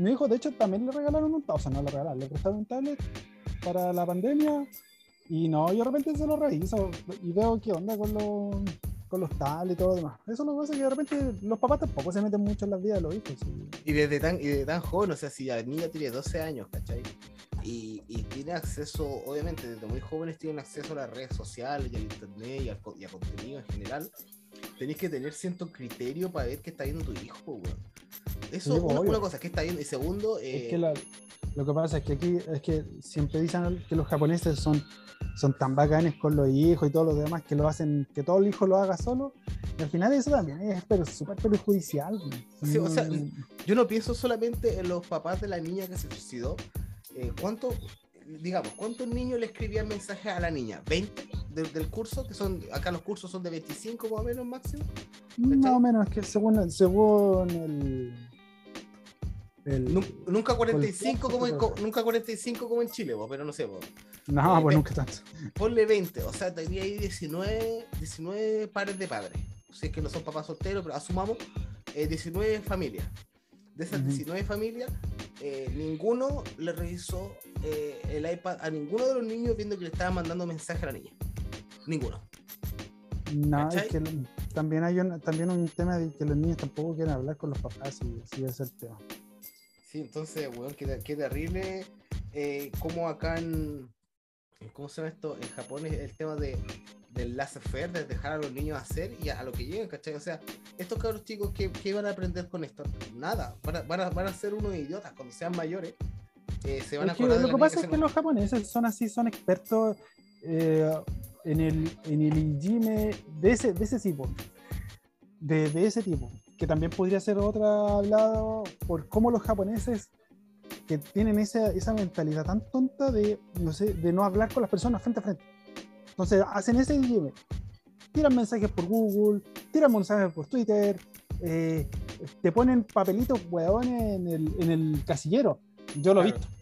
Mi hijo, de hecho, también le regalaron un tablet. O sea, no le regalaron, le prestaron un tablet para la pandemia. Y no, yo de repente se lo reviso y veo qué onda con los, con los tablets y todo lo demás. Eso lo que pasa es que de repente los papás tampoco se meten mucho en la vida de los hijos. y- Y desde tan, y desde tan joven, o sea, si la niña tiene 12 años, ¿cachai? Y, y tiene acceso, obviamente, desde muy jóvenes tienen acceso a las redes sociales y al internet y, al co- y a contenido en general. Tenéis que tener cierto criterio para ver qué está viendo tu hijo, weón. Eso, Sí, una, una cosa, ¿qué está viendo? Y segundo, eh, Es que la- lo que pasa es que aquí es que siempre dicen que los japoneses son, son tan bacanes con los hijos y todo lo demás que lo hacen, que todo el hijo lo haga solo. Y al final eso también es pero súper perjudicial. Sí, o sea, Mm, yo no pienso solamente en los papás de la niña que se suicidó. Eh, ¿Cuánto, digamos, cuántos niños le escribían mensajes a la niña? ¿20 del, del curso? Que son, acá los cursos son de 25 más o menos máximo. Más o menos, es que según, según el. El- Nu- Nunca 45 curso, como en, nunca 45 como en Chile, pero no sé, po. no, eh, pues nunca tanto. ponle 20, o sea, tenía ahí 19, 19 pares de padres. Si es que no son papás solteros, pero asumamos eh, 19 familias. De esas Ujú. 19 familias, eh, ninguno le revisó eh, el iPad a ninguno de los niños viendo que le estaban mandando mensaje a la niña. Ninguno. No, es que también hay un, también un tema de que los niños tampoco quieren hablar con los papás y sí ese es el tema. Sí, entonces, weón, qué, qué terrible eh, como acá en. ¿Cómo se llama esto? En Japón es el tema de, del laissez-faire, de dejar a los niños hacer y a, a lo que lleguen, ¿cachai? O sea, estos cabros chicos, ¿qué, qué van a aprender con esto? Nada, van a, van a, van a ser unos idiotas cuando sean mayores. eh, se van a Es que lo que pasa es que los japoneses son así, son expertos eh, en el en el de ese, de ese tipo. De, de ese tipo. Que también podría ser otra hablado por cómo los japoneses que tienen esa, esa mentalidad tan tonta de no, sé, de no hablar con las personas frente a frente. Entonces hacen ese IM, tiran mensajes por Google, tiran mensajes por Twitter, eh, te ponen papelitos hueones en el, en el casillero. Yo lo he Claro. visto.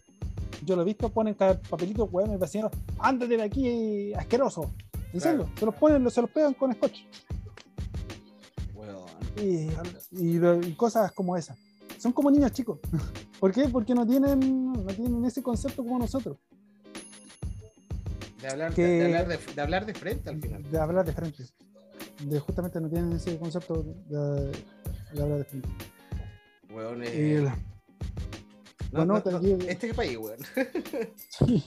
Yo lo he visto, ponen papelitos hueones vecinos, ándate de aquí, asqueroso. En Claro. serio, se los ponen, se los pegan con scotch. Y, y lo- y cosas como esas. Son como niños chicos. ¿Por qué? Porque no tienen, no tienen ese concepto como nosotros, De hablar, Que- de, de hablar de, de hablar de frente al final. de hablar de frente. De justamente no tienen ese concepto de, hablar de frente. Y eh, el- no, bueno, no, te- no, aquí- este país, weón.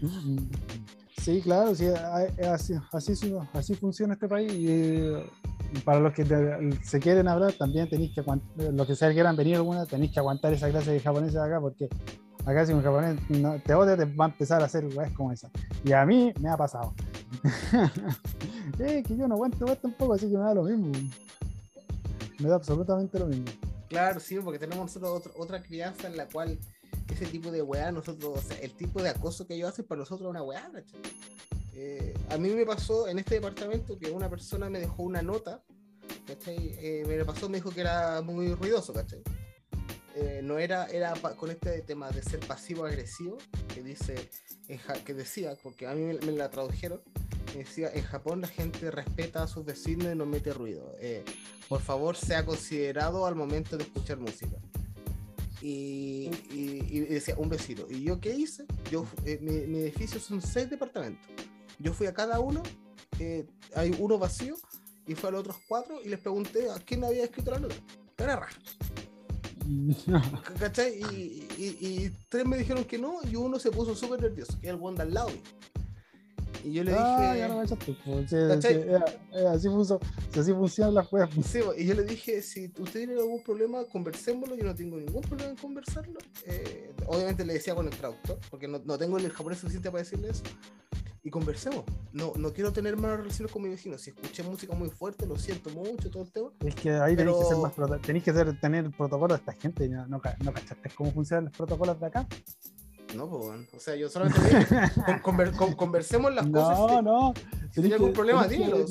Sí, claro, sí, a- así, así, así funciona este país. Y, eh, para los que se quieren hablar, también tenéis que aguantar, los que se quieran venir alguna, tenéis que aguantar esa clase de japoneses acá, porque acá si un japonés no, te odia, te va a empezar a hacer weas como esa. Y a mí me ha pasado. que yo no aguanto weas tampoco, así que me da lo mismo. Me da absolutamente lo mismo. Claro, sí, porque tenemos nosotros otro- otra crianza en la cual ese tipo de weá, nosotros, o sea, el tipo de acoso que ellos hacen para nosotros es una weá. Eh, a mí me pasó en este departamento que una persona me dejó una nota, ¿cachai? Eh, me pasó, me dijo que era muy ruidoso, ¿cachai? Eh, no era, era con este tema de ser pasivo-agresivo, que dice, que decía, porque a mí me, la tradujeron, decía, en Japón la gente respeta a sus vecinos y no mete ruido. Eh, por favor, sea considerado al momento de escuchar música. Y, y- y decía, un vecino. ¿Y yo qué hice? Yo, eh, mi, mi edificio son seis departamentos. Yo fui a cada uno, eh, hay uno vacío, y fue a los otros cuatro y les pregunté a quién había escrito la nota. Raja. ¿Cachai? Y, y- y tres me dijeron que no, y uno se puso súper nervioso, que era el one de al lado. mío. Y yo le dije. Ah, ya no me echaste, pues, eh, eh, así, funso- si así funcionan las weas. pues. Sí, y yo le dije, si usted tiene algún problema, conversémoslo, yo no tengo ningún problema en conversarlo. Eh, obviamente le decía con el traductor, porque no, no tengo el japonés suficiente para decirle eso. Y conversemos. No, no quiero tener malas relaciones con mi vecino. Si escuché música muy fuerte, lo siento mucho, todo el tema. Es que ahí tenéis que ser Pero- más tenéis que ser- tener el protocolo de esta gente. No, no, no cachaste cómo funcionan los protocolos de acá. No, pues, bueno. o sea, yo solamente le con- conver- con- conversemos las cosas. No, no. Si tiene algún que- problema, tenéis que- dímelo.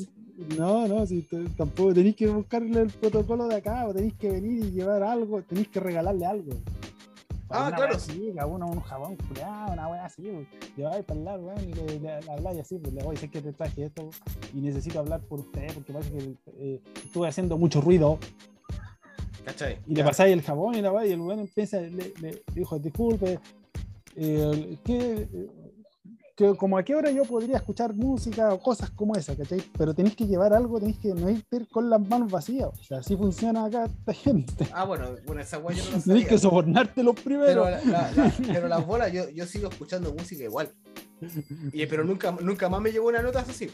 No, no, si tampoco tenéis que buscarle el protocolo de acá, o tenéis que venir y llevar algo, tenéis que regalarle algo. Ah, Una claro. así, uno un jabón culiado, una wea así, pues. lleváis para el lado, weón, y le, le, le habláis así, pues le voy a decir que te traje esto y necesito hablar por usted porque parece que eh, estuve haciendo mucho ruido ¿Cachai? y le Ya. pasáis el jabón y la weá, y el weón empieza, le, le dijo, disculpe, eh, ¿qué, que, como a qué hora yo podría escuchar música o cosas como esa, ¿cachai? Pero tenéis que llevar algo, tenéis que no irte con las manos vacías, o sea, así funciona acá esta gente. Ah, bueno, bueno, esa weá yo no la Tenéis sabía. que sobornártelo primero. Pero, la- la- la- pero las bolas, yo, yo sigo escuchando música igual. Y, pero nunca, nunca más me llegó una nota así.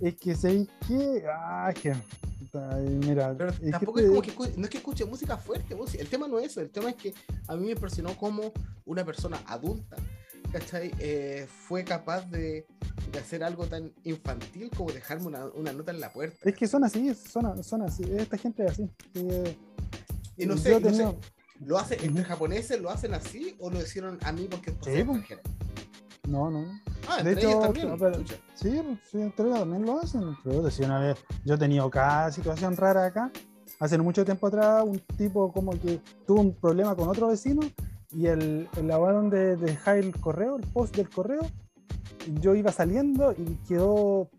Es que sé que. Ah, es que. ay, mira. Pero es tampoco te- es como que escu- no es que escuche música fuerte, música. el tema no es eso, el tema es que a mí me impresionó cómo una persona adulta, ¿cachai? Eh, fue capaz de, de hacer algo tan infantil como dejarme una, una nota en la puerta. Es que son así, son, son así. Esta gente es así. Eh, Y no yo sé, no tenía- sé, ¿lo hace, entre japoneses lo hacen así o lo hicieron a mí porque por Sí? No, no. Ah, De hecho, también. no, pero-. Sí, sí, entre ellos también lo hacen. Pero si una vez, yo he tenido cada situación rara acá. Hace mucho tiempo atrás, un tipo como que tuvo un problema con otro vecino y el, el lavadón de, de dejar el correo, el post del correo, yo iba saliendo y quedó.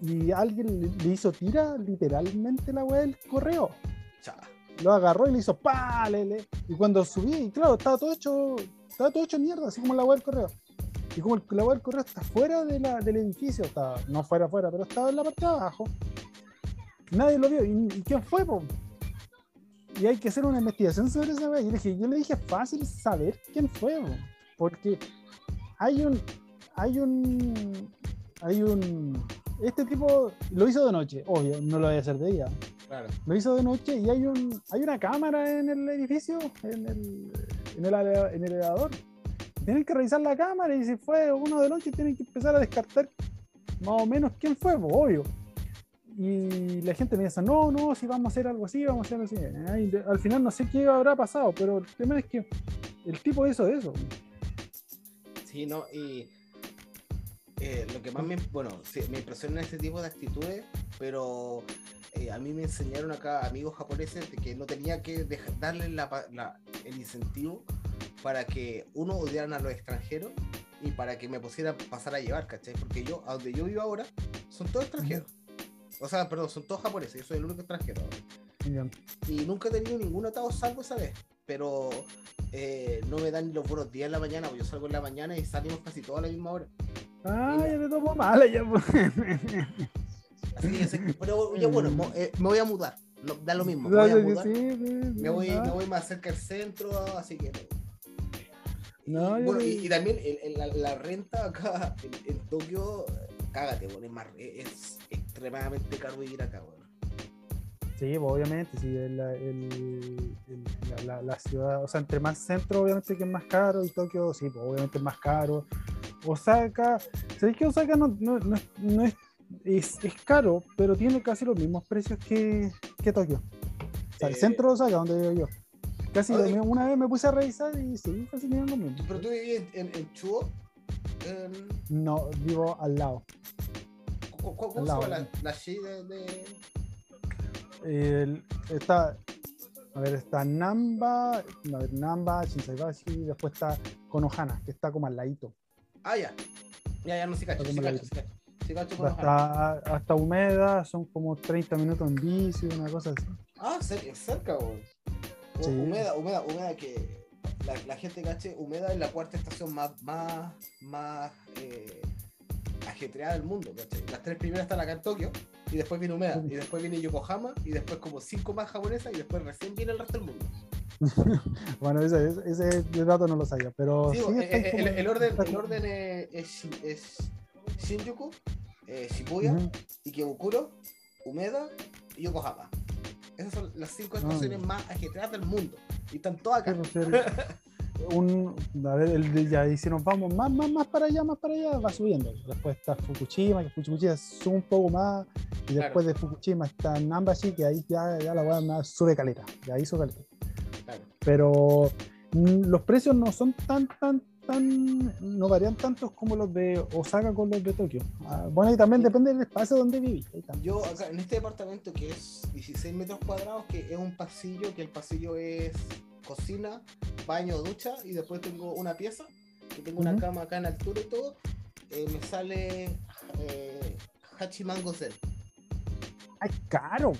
Y alguien le, hizo tira literalmente la weá del correo. Cha. Lo agarró y le hizo pa. Y cuando subí, y claro, estaba todo hecho, estaba todo hecho mierda, así como la weá del correo. Y como el, la weá del correo está fuera de la, del edificio, estaba, no fuera afuera, pero estaba en la parte de abajo. Nadie lo vio. ¿Y, y quién fue, po? Y hay que hacer una investigación sobre esa weá. Y le dije, yo le dije, fácil saber quién fue, po. Porque hay un, hay un, hay un, este tipo lo hizo de noche, obvio, no lo voy a hacer de día. Claro. Lo hizo de noche y hay un hay una cámara en el edificio, en el, en el, en el elevador. Tienen que revisar la cámara y si fue uno de noche tienen que empezar a descartar más o menos quién fue, pues, obvio. y la gente me dice, no, no, si vamos a hacer algo así, vamos a hacer algo así. Al final no sé qué habrá pasado, pero el tema es que el tipo hizo eso. Sí, no, y eh, lo que más me, bueno, sí, me impresiona ese tipo de actitudes, pero eh, a mí me enseñaron acá amigos japoneses de que no tenía que darle la pa- la- el incentivo para que uno odiaran a los extranjeros y para que me pusiera a pasar a llevar, ¿cachai? Porque yo, a donde yo vivo ahora, son todos extranjeros. O sea, perdón, son todos japoneses, yo soy el único extranjero ahora y nunca he tenido ningún atado salvo esa vez. Pero eh, no me dan ni los buenos días en la mañana, porque yo salgo en la mañana y salimos casi toda a la misma hora. Ah, ya te tomo mala ya. sé- pero ya bueno, mo- eh, me voy a mudar. No, da lo mismo, me voy a mudar. Me voy, me voy más cerca del centro, así que. No, y, bueno, y, y también el- el- la, la renta acá en, en Tokio, cágate, bueno, es, más, es extremadamente caro vivir acá, bueno. Sí, pues, obviamente, sí, el- el- el- la, la- ciudad, o sea, entre más centro, obviamente que es más caro, y Tokio, sí, pues, obviamente es más caro. Osaka, ¿sabéis que Osaka no, no, no no es, es, es caro, pero tiene casi los mismos precios que, que Tokio? O sea, el Eh, centro de Osaka, donde vivo yo. Casi una vez me puse a revisar y sí, casi tienen lo mismo. Pero tú vivías en, en, Chuo. En, No, vivo al lado. ¿Cómo, Al se llama lado. la, Shi de, de- El- está, a ver, está Namba, a ver, Namba, Shinsaibashi, después está Konohana, que está como al ladito. Ah, ya. Ya, ya no sí cacho, sí como cacho, sí cacho. Sí cacho con Ohana. Hasta, hasta Humeda son como 30 minutos en bici, una cosa así. Ah, cerca, weón. Sí. Humeda, humeda, humeda que la, la gente cache, humeda es la cuarta estación más, más, más eh, ajetreada del mundo. Las tres primeras están acá en Tokio, y después viene Humeda, y después viene Yokohama, y después como cinco más japonesas, y después recién viene el resto del mundo. Bueno, ese, ese, ese dato no lo sabía, pero Sí, sí, eh, eh, el, el orden, el orden es Shinjuku, eh, Shibuya. Ikebukuro, Umeda y Yokohama. Esas son las cinco estaciones más ajetreadas del mundo. Y están todas acá. el- un, a ver, el de ya, si nos vamos más, más, más para allá, más para allá, va subiendo. Después está Fukushima, que Fukushima sube un poco más, y Claro. después de Fukushima está Nambashi, que ahí ya, ya la weá sube caleta, y ahí sube caleta. Claro. pero mm, los precios no son tan, tan, tan, no varían tantos como los de Osaka con los de Tokio. Ah, bueno, y también depende del espacio donde vivís. Yo acá en este departamento que es 16 metros cuadrados, que es un pasillo, que el pasillo es cocina, baño, ducha, y después tengo una pieza, que tengo una cama acá en altura y todo, eh, me sale eh, Hachimango Zen. ¡Ay, caro!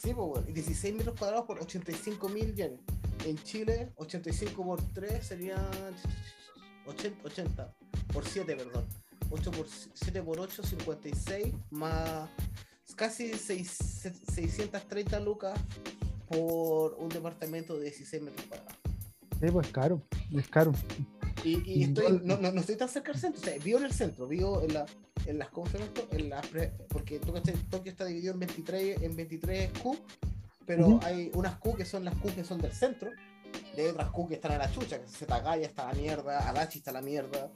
Sí, pues bueno, y 16 metros cuadrados por 85 mil yenes. En Chile, 85 por 3 serían 80, 80 por 7, perdón. 8 por 7 por 8, 56 más casi 6, 630 lucas por un departamento de 16 metros cuadrados. Sí, pues caro, es caro. Y, y estoy, no, no, no estoy tan cerca del centro, o sea, vivo en el centro, vivo en, la, en las. En las pre- porque Tokio está, dividido en 23, en 23 Q, pero Ujú. hay unas Q que son las Q que son del centro, de otras Q que están a la chucha, que Zetagaya está a la mierda, Adachi está a la mierda,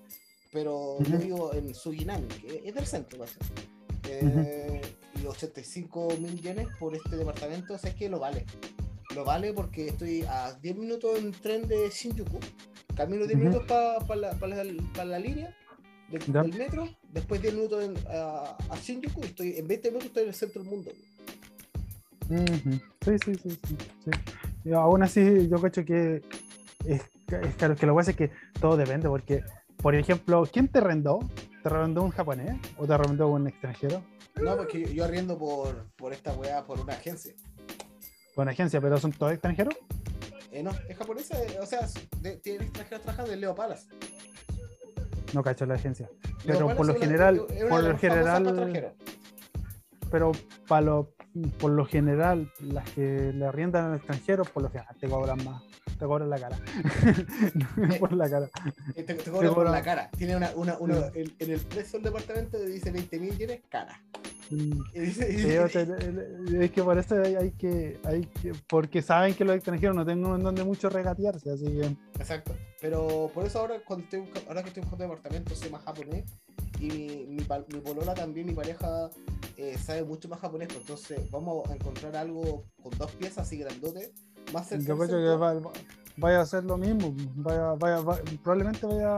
pero yo Ujú. vivo en Suginami, que es del centro, básicamente. Eh, Y 85 mil yenes por este departamento, o sea, es que lo vale. Lo vale porque estoy a 10 minutos en tren de Shinjuku. Camino 10 Ujú. minutos para la, pa la, pa la línea del, Ya. del metro. Después 10 minutos en- a, a Shinjuku y estoy, en 20 minutos estoy en el centro del mundo. Sí, sí, sí, sí, sí. Aún así, yo cacho que es, caro, que lo que pasa es que todo depende, porque, por ejemplo, ¿quién te arrendó? ¿Te arrendó un japonés o te arrendó un extranjero? No, porque yo, yo arriendo por, por esta weá, por una agencia. Con agencia, pero son todos extranjeros. Eh, no, es japonesa, eh, o sea, de- tiene extranjeros trabajando en Leo Palace. No cacho la agencia. Pero por lo una- general, una por lo general, pero para lo, por lo general, las que le arriendan al extranjero, por lo general te cobran más. Te cobran la cara. por la cara. Eh, Te, te cobran por la cara. Tiene una, una, una- Sí. el- en el precio del departamento dice 20 mil yenes, cara. Sí, o sea, es que por eso hay, que, hay que, porque saben que los extranjeros no tienen en donde mucho regatearse, así que Exacto. Pero por eso ahora cuando estoy ahora que estoy buscando departamento sé más japonés. Y mi, mi, mi polola también, mi pareja, eh, sabe mucho más japonés, pues, entonces vamos a encontrar algo con dos piezas así grandote, más cerca Yo vaya a hacer lo mismo. Vaya, vaya, va- probablemente vaya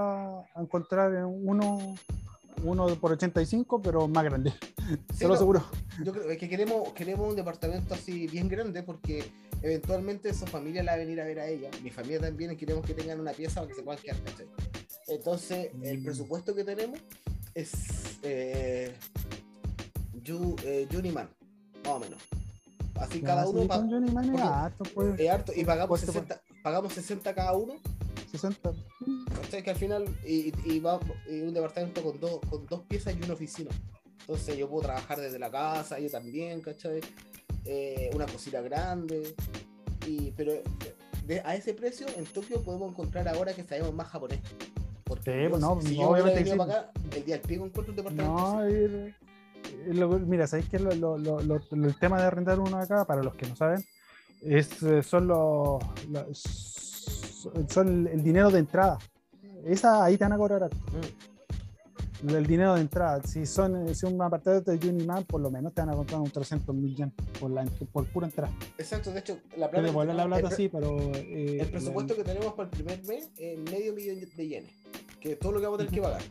a encontrar en uno, uno por 85, pero más grande. Sí, Se lo no, aseguro. Yo creo que queremos, queremos un departamento así bien grande porque eventualmente su familia la va a venir a ver a ella. Mi familia también y queremos que tengan una pieza para que se puedan quedar, ¿cachai? Entonces, el Mm. presupuesto que tenemos es eh, Yu- eh, Juniman, más o menos. Así cada uno sí, pa- con Johnny Man es porque- harto, pues, es harto, y pagamos Cuesta, 60, pagamos 60 cada uno. 60. ¿cachai? Que al final, y, y va y un departamento con, dos con dos piezas y una oficina. Entonces yo puedo trabajar desde la casa, yo también, ¿cachai? Eh, una cocina grande. Y, pero de- a ese precio en Tokio podemos encontrar ahora que sabemos más japonés. Porque Sí, pues no, si, si no, yo obviamente para acá, el día del pico encuentro un departamento. No, lo- mira, ¿sabéis que lo- lo- el tema de arrendar uno acá, para los que no saben, es, eh, son los, los- son el, dinero de entrada. Esa ahí te van a cobrar. Mm. el dinero de entrada. Si son eh, si un apartamento de Uniman, por lo menos te van a contar un 300 mil yen por, la, por pura entrada. Exacto, de hecho, la Te plata. devuelven la plata el- así, pero. eh, El presupuesto la- que tenemos para el primer mes es medio millón de yenes. Que es todo lo que vamos a tener que pagar.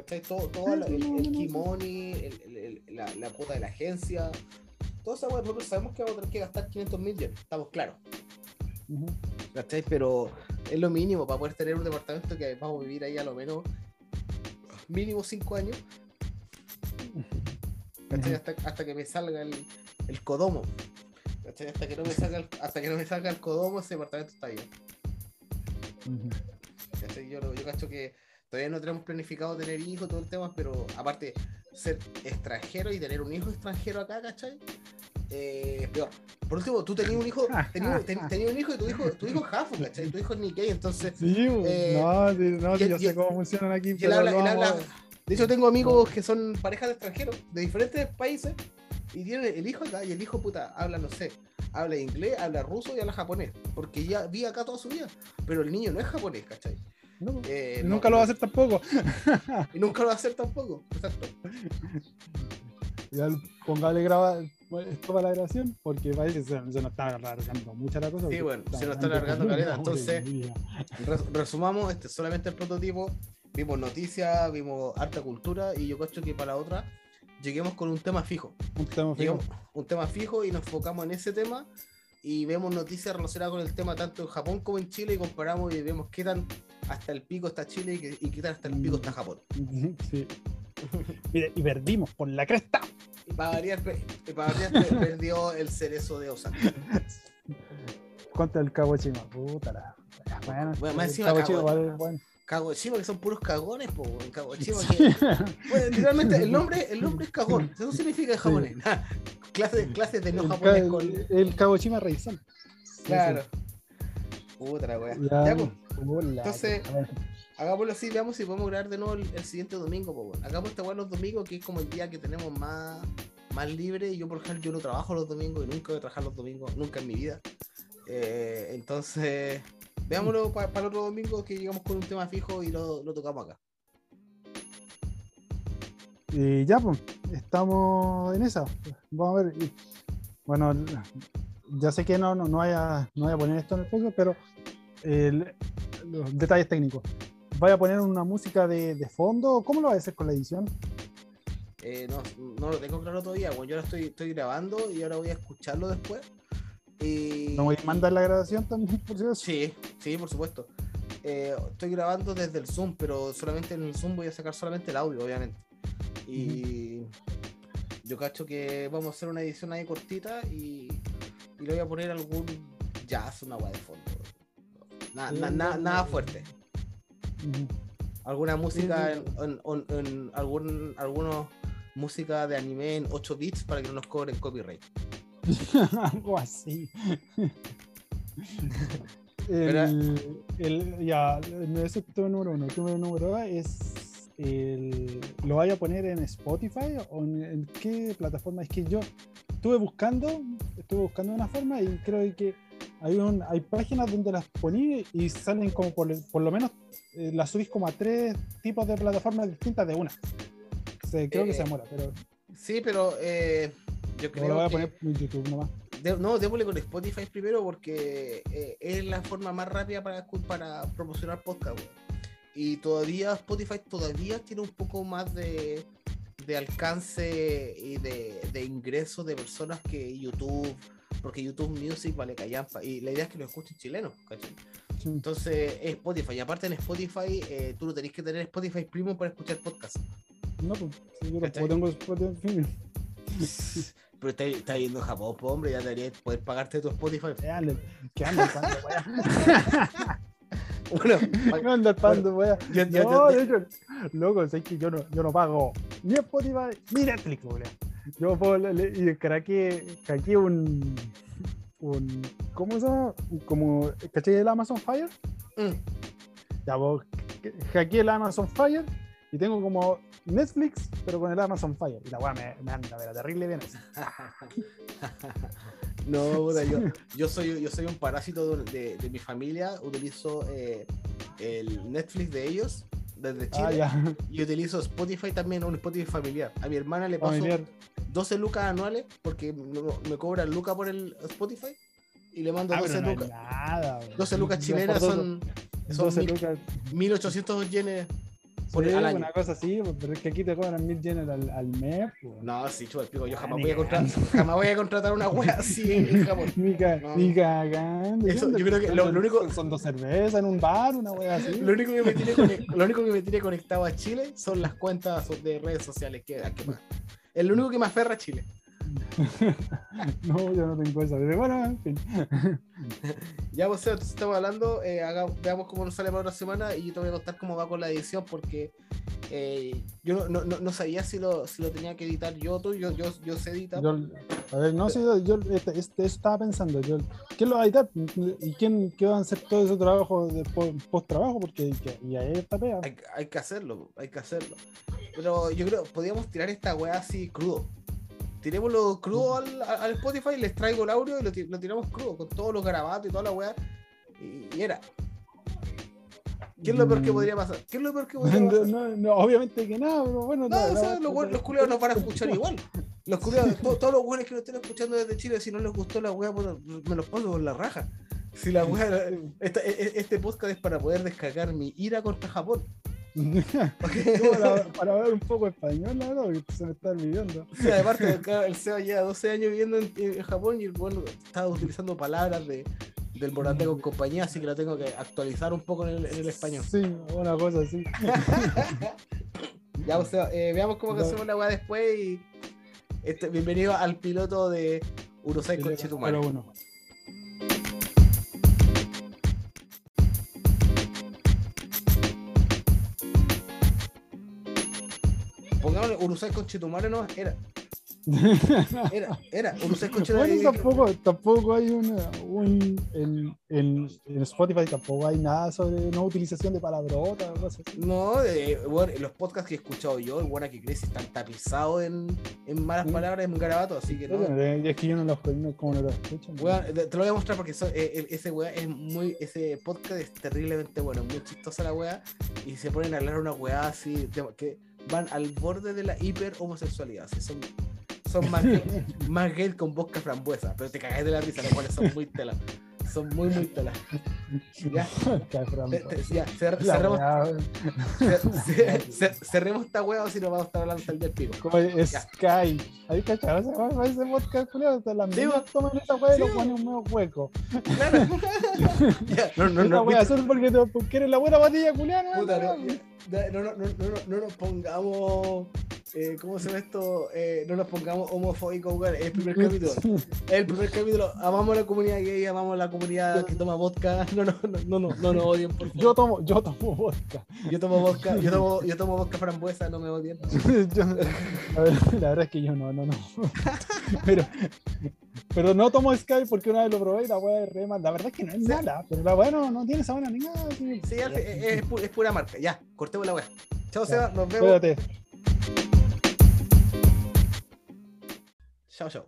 ¿Cachai? Todo, todo Ah, el, el, kimoni, el- el- el- la, la cuota de la agencia. Toda esa weá, nosotros sabemos que vamos a tener que gastar 500 mil yenes. Estamos claros. ¿Cachai? Pero es lo mínimo para poder tener un departamento que vamos a vivir ahí a lo menos mínimo 5 años. ¿Cachai? Hasta, hasta que me salga el, el codomo. ¿Cachai? Hasta que no me salga el, hasta que no me salga el codomo, ese departamento está bien. Yo, yo cacho que todavía no tenemos planificado tener hijos, todo el tema, pero aparte, ser extranjero y tener un hijo extranjero acá, ¿cachai? Eh, peor. Por último, tú tenías un hijo, tenías, ten- tenías un hijo y tu hijo, tu hijo es Jafu, ¿cachai? Tu hijo es Nikkei, entonces. Sí, pues, Eh, no, no, sí, y- yo y- sé cómo funcionan aquí. Pero habla, habla- De hecho, tengo amigos que son parejas de extranjeros, de diferentes países, y tienen el hijo acá, y el hijo, puta, habla, no sé, habla inglés, habla ruso y habla japonés, porque ya vi acá toda su vida, pero el niño no es japonés, ¿cachai? No, pues, Eh, y no- nunca lo va a hacer tampoco. Y nunca lo va a hacer tampoco, exacto. Ya póngale graba esto para la grabación, porque parece que se, se nos está alargando mucha la cosa. Sí, bueno, se nos está alargando caleta, una entonces- resumamos, este es solamente el prototipo. Vimos noticias, vimos harta cultura y yo creo que para la otra lleguemos con un tema fijo. Un tema fijo. Llegamos un tema fijo y nos enfocamos en ese tema y vemos noticias relacionadas con el tema tanto en Japón como en Chile y comparamos y vemos qué tan hasta el pico está Chile y qué, y qué tan hasta el pico está Japón. Sí. Mire, y perdimos por la cresta. Y para variar, para variar perdió el cerezo de Osaka. Contra el Cabo Chima. Puta la. Bueno, Bueno, más encima vale, bueno. Kagoshima, que son puros cagones, po, Kagoshima, Sí. que Bueno, literalmente el nombre, el nombre es cagón. Eso significa en Sí. japonés. clases, clases de no el, japonés ca- con. el Cabo Chima Reizón. Claro. Puta la wea. Ya, Ya, pues, Entonces- hagámoslo así, veamos si podemos grabar de nuevo el, el siguiente domingo, po, weón. Hagamos esta weá los domingos, que es como el día que tenemos más, más libre. Y yo, por ejemplo, yo no trabajo los domingos y nunca voy a trabajar los domingos, nunca en mi vida. Eh, entonces, veámoslo para el otro domingo que llegamos con un tema fijo y lo, lo tocamos acá. Y ya, pues, estamos en esa. Vamos a ver. bueno, ya sé que no, no, no, vaya, no voy a poner esto en el podcast, pero el- los detalles técnicos. ¿Vaya a poner una música de, de fondo? ¿Cómo lo va a hacer con la edición? Eh, no, no lo tengo claro todavía. Bueno, yo ahora estoy, estoy grabando y ahora voy a escucharlo después. Y... ¿No voy a mandar la grabación también, por acaso? Sí, sí, por supuesto. Eh, estoy grabando desde el Zoom, pero solamente en el Zoom voy a sacar solamente el audio, obviamente. Y yo cacho que vamos a hacer una edición ahí cortita y, y le voy a poner algún jazz, una guay de fondo. Na- na- na- nada fuerte. Alguna música en algún algunos música de anime en 8 bits para que no nos cobren copyright. Algo así. El, el- ya, ese es número uno. Número dos es el, ¿lo vaya a poner en Spotify o en, en qué plataforma? Es que yo estuve buscando, estuve buscando una forma y creo que hay, un, hay páginas donde las poní y salen como por, por lo menos eh, las subís como a tres tipos de plataformas distintas de una. O sea, creo que Eh, se demora, pero Sí, pero eh, yo No creo lo voy a que... poner en YouTube nomás. de- no, démosle con Spotify primero porque eh, es la forma más rápida para, para promocionar podcast. Y todavía Spotify todavía tiene un poco más de, de alcance y de, de ingresos de personas que YouTube, porque YouTube Music vale callampa. Y la idea es que lo escuchen chilenos, ¿cachai? Sí. Entonces es Spotify. Y aparte en Spotify, eh, tú no tenés que tener Spotify Premium para escuchar podcast. No, pues, yo tampoco tengo Spotify. Pero está, está yendo a Japón, pues, hombre, ya deberías poder pagarte tu Spotify. Ande- Que anda el pando, weá. Bueno, Que anda el pando, weá. ya- No, de hecho, loco, es que yo no, yo no pago ni Spotify ni Netflix, weá. Yo puedo, y craqué, craqué un, un, ¿cómo se llama? Como, ¿cachai el Amazon Fire? Mm. Ya, vos, hackeé el Amazon Fire y tengo como Netflix, pero con el Amazon Fire. Y la weá me, me anda, pero terrible bien así. No, yo, yo, soy, yo soy un parásito de, de- mi familia. Utilizo eh, el Netflix de ellos desde Chile Ah, ya. y utilizo Spotify también, un Spotify familiar. A mi hermana le paso Familiar. 12 lucas anuales porque me, cobran lucas por el Spotify y le mando Ah, 12 pero no es lucas. nada, weón. 12 lucas chilenas son, son 12 mil- lucas. 1800 yenes por Sí, al año. una cosa así, pero es que aquí te cobran mil yenes al, al mes. pues. No, sí, chupa el pico. Yo Ah, jamás voy, a contratar, jamás voy a contratar una wea así en Japón. Ni, ca- No. ni cagando. Eso, ¿qué yo creo que lo- único- Son- dos cervezas en un bar, una wea así. Lo único, que me tiene lo único que me tiene conectado a Chile son las cuentas de redes sociales que hay que pagar. Es lo único que me aferra a Chile. No, yo no tengo eso. Pero bueno, en fin. Ya, pues, estamos hablando. eh, haga- veamos cómo nos sale para otra semana y yo te voy a contar cómo va con la edición porque eh, yo no, no- no- sabía si lo, si lo tenía que editar yo tú. Yo, yo, yo sé editar. Yo, a ver, no sé, yo este, este- estaba pensando. Yo, ¿Quién lo va a editar? ¿Y quién, qué va a hacer todo ese trabajo de post trabajo? Porque que- y ahí está pega. Hay, hay que hacerlo, hay que hacerlo. Pero yo creo podríamos tirar esta weá así crudo. Tirémoslo crudo al, al- Spotify, les traigo el audio y lo, ti- lo tiramos crudo, con todos los garabatos y toda la weá. Y, y era. ¿Qué es lo peor que Mm. podría pasar? ¿Qué es lo peor que podría No, pasar? no, no, obviamente que nada, pero bueno. No, o sea, los, weones- los culiados nos van a escuchar igual. Los culiados, to- todos los buenos que nos estén escuchando desde Chile, si no les gustó la weá, bueno, me los pongo por la raja. Si la weá, e- e- este podcast es para poder descargar mi ira contra Japón. Para, para hablar un poco español, la verdad, porque se me está olvidando. Sí, aparte, claro, el Seba lleva 12 años viviendo en, en Japón y el bueno estaba utilizando palabras de, del Morandé con compañía, así que la tengo que actualizar un poco en el, en el español. Sí, una cosa así. Ya, o sea, eh, veamos cómo Ya. hacemos la weá después y este, bienvenido al piloto de Urusai Conchetumare. Pero Pongámosle Urusai Conchetumare, no, era, era, era, Urusai Conchetumare. Bueno, tampoco, tampoco hay una, un, en, en, en Spotify tampoco hay nada sobre no utilización de palabrotas o cosas así. No, eh, bueno, los podcasts que he escuchado yo, el buena que crece, están tapizados en, en malas Sí. palabras, en garabatos, así que no. Bueno, Es que yo no los no, como no los escucho. ¿no? Te lo voy a mostrar porque so- eh, el- ese weá es muy. Ese podcast es terriblemente bueno, muy chistosa la weá. Y se ponen a hablar una weá así que van al borde de la hiper homosexualidad. así son, son más gay, más gay con vodka frambuesa. Pero te cagáis de la risa, los cuales son muy tela. Son muy, muy tela. Ya, ya, cer- la cerremos, weá, cer- cer- cer- cerremos esta weá o si no vamos a estar hablando hasta el del pico. Como es Ya. Sky. ¿Ahí cachado? Ese ese podcast, culiao, te la weón. toman esa weá y lo ponen un medio hueco. Claro. Ya, no, no, no, weá, solo porque, te- porque eres la buena patilla, culiao, Puta, no, no, no, no, no, no nos pongamos. Eh, ¿Cómo se llama esto? Eh, no nos pongamos homofóbicos, weón. Es el primer capítulo. Es el primer capítulo. Amamos a la comunidad gay, amamos a la comunidad que toma vodka. No, no, no, no, no, no nos odien, por favor. Yo tomo, yo tomo vodka. Yo tomo vodka, yo tomo, yo tomo vodka frambuesa, no me odien. Yo- a ver, la verdad es que yo no, no, no. Pero, pero no tomo Sky porque una vez lo probé y la weá es re mal. La verdad es que no es mala, pero la weá no, no tiene sabor a ni nada. así. Sí, es, es- es pu- es pura marca. Ya, cortemos la weá. Chao. Seba, nos vemos. Cuídate. Chao, chao.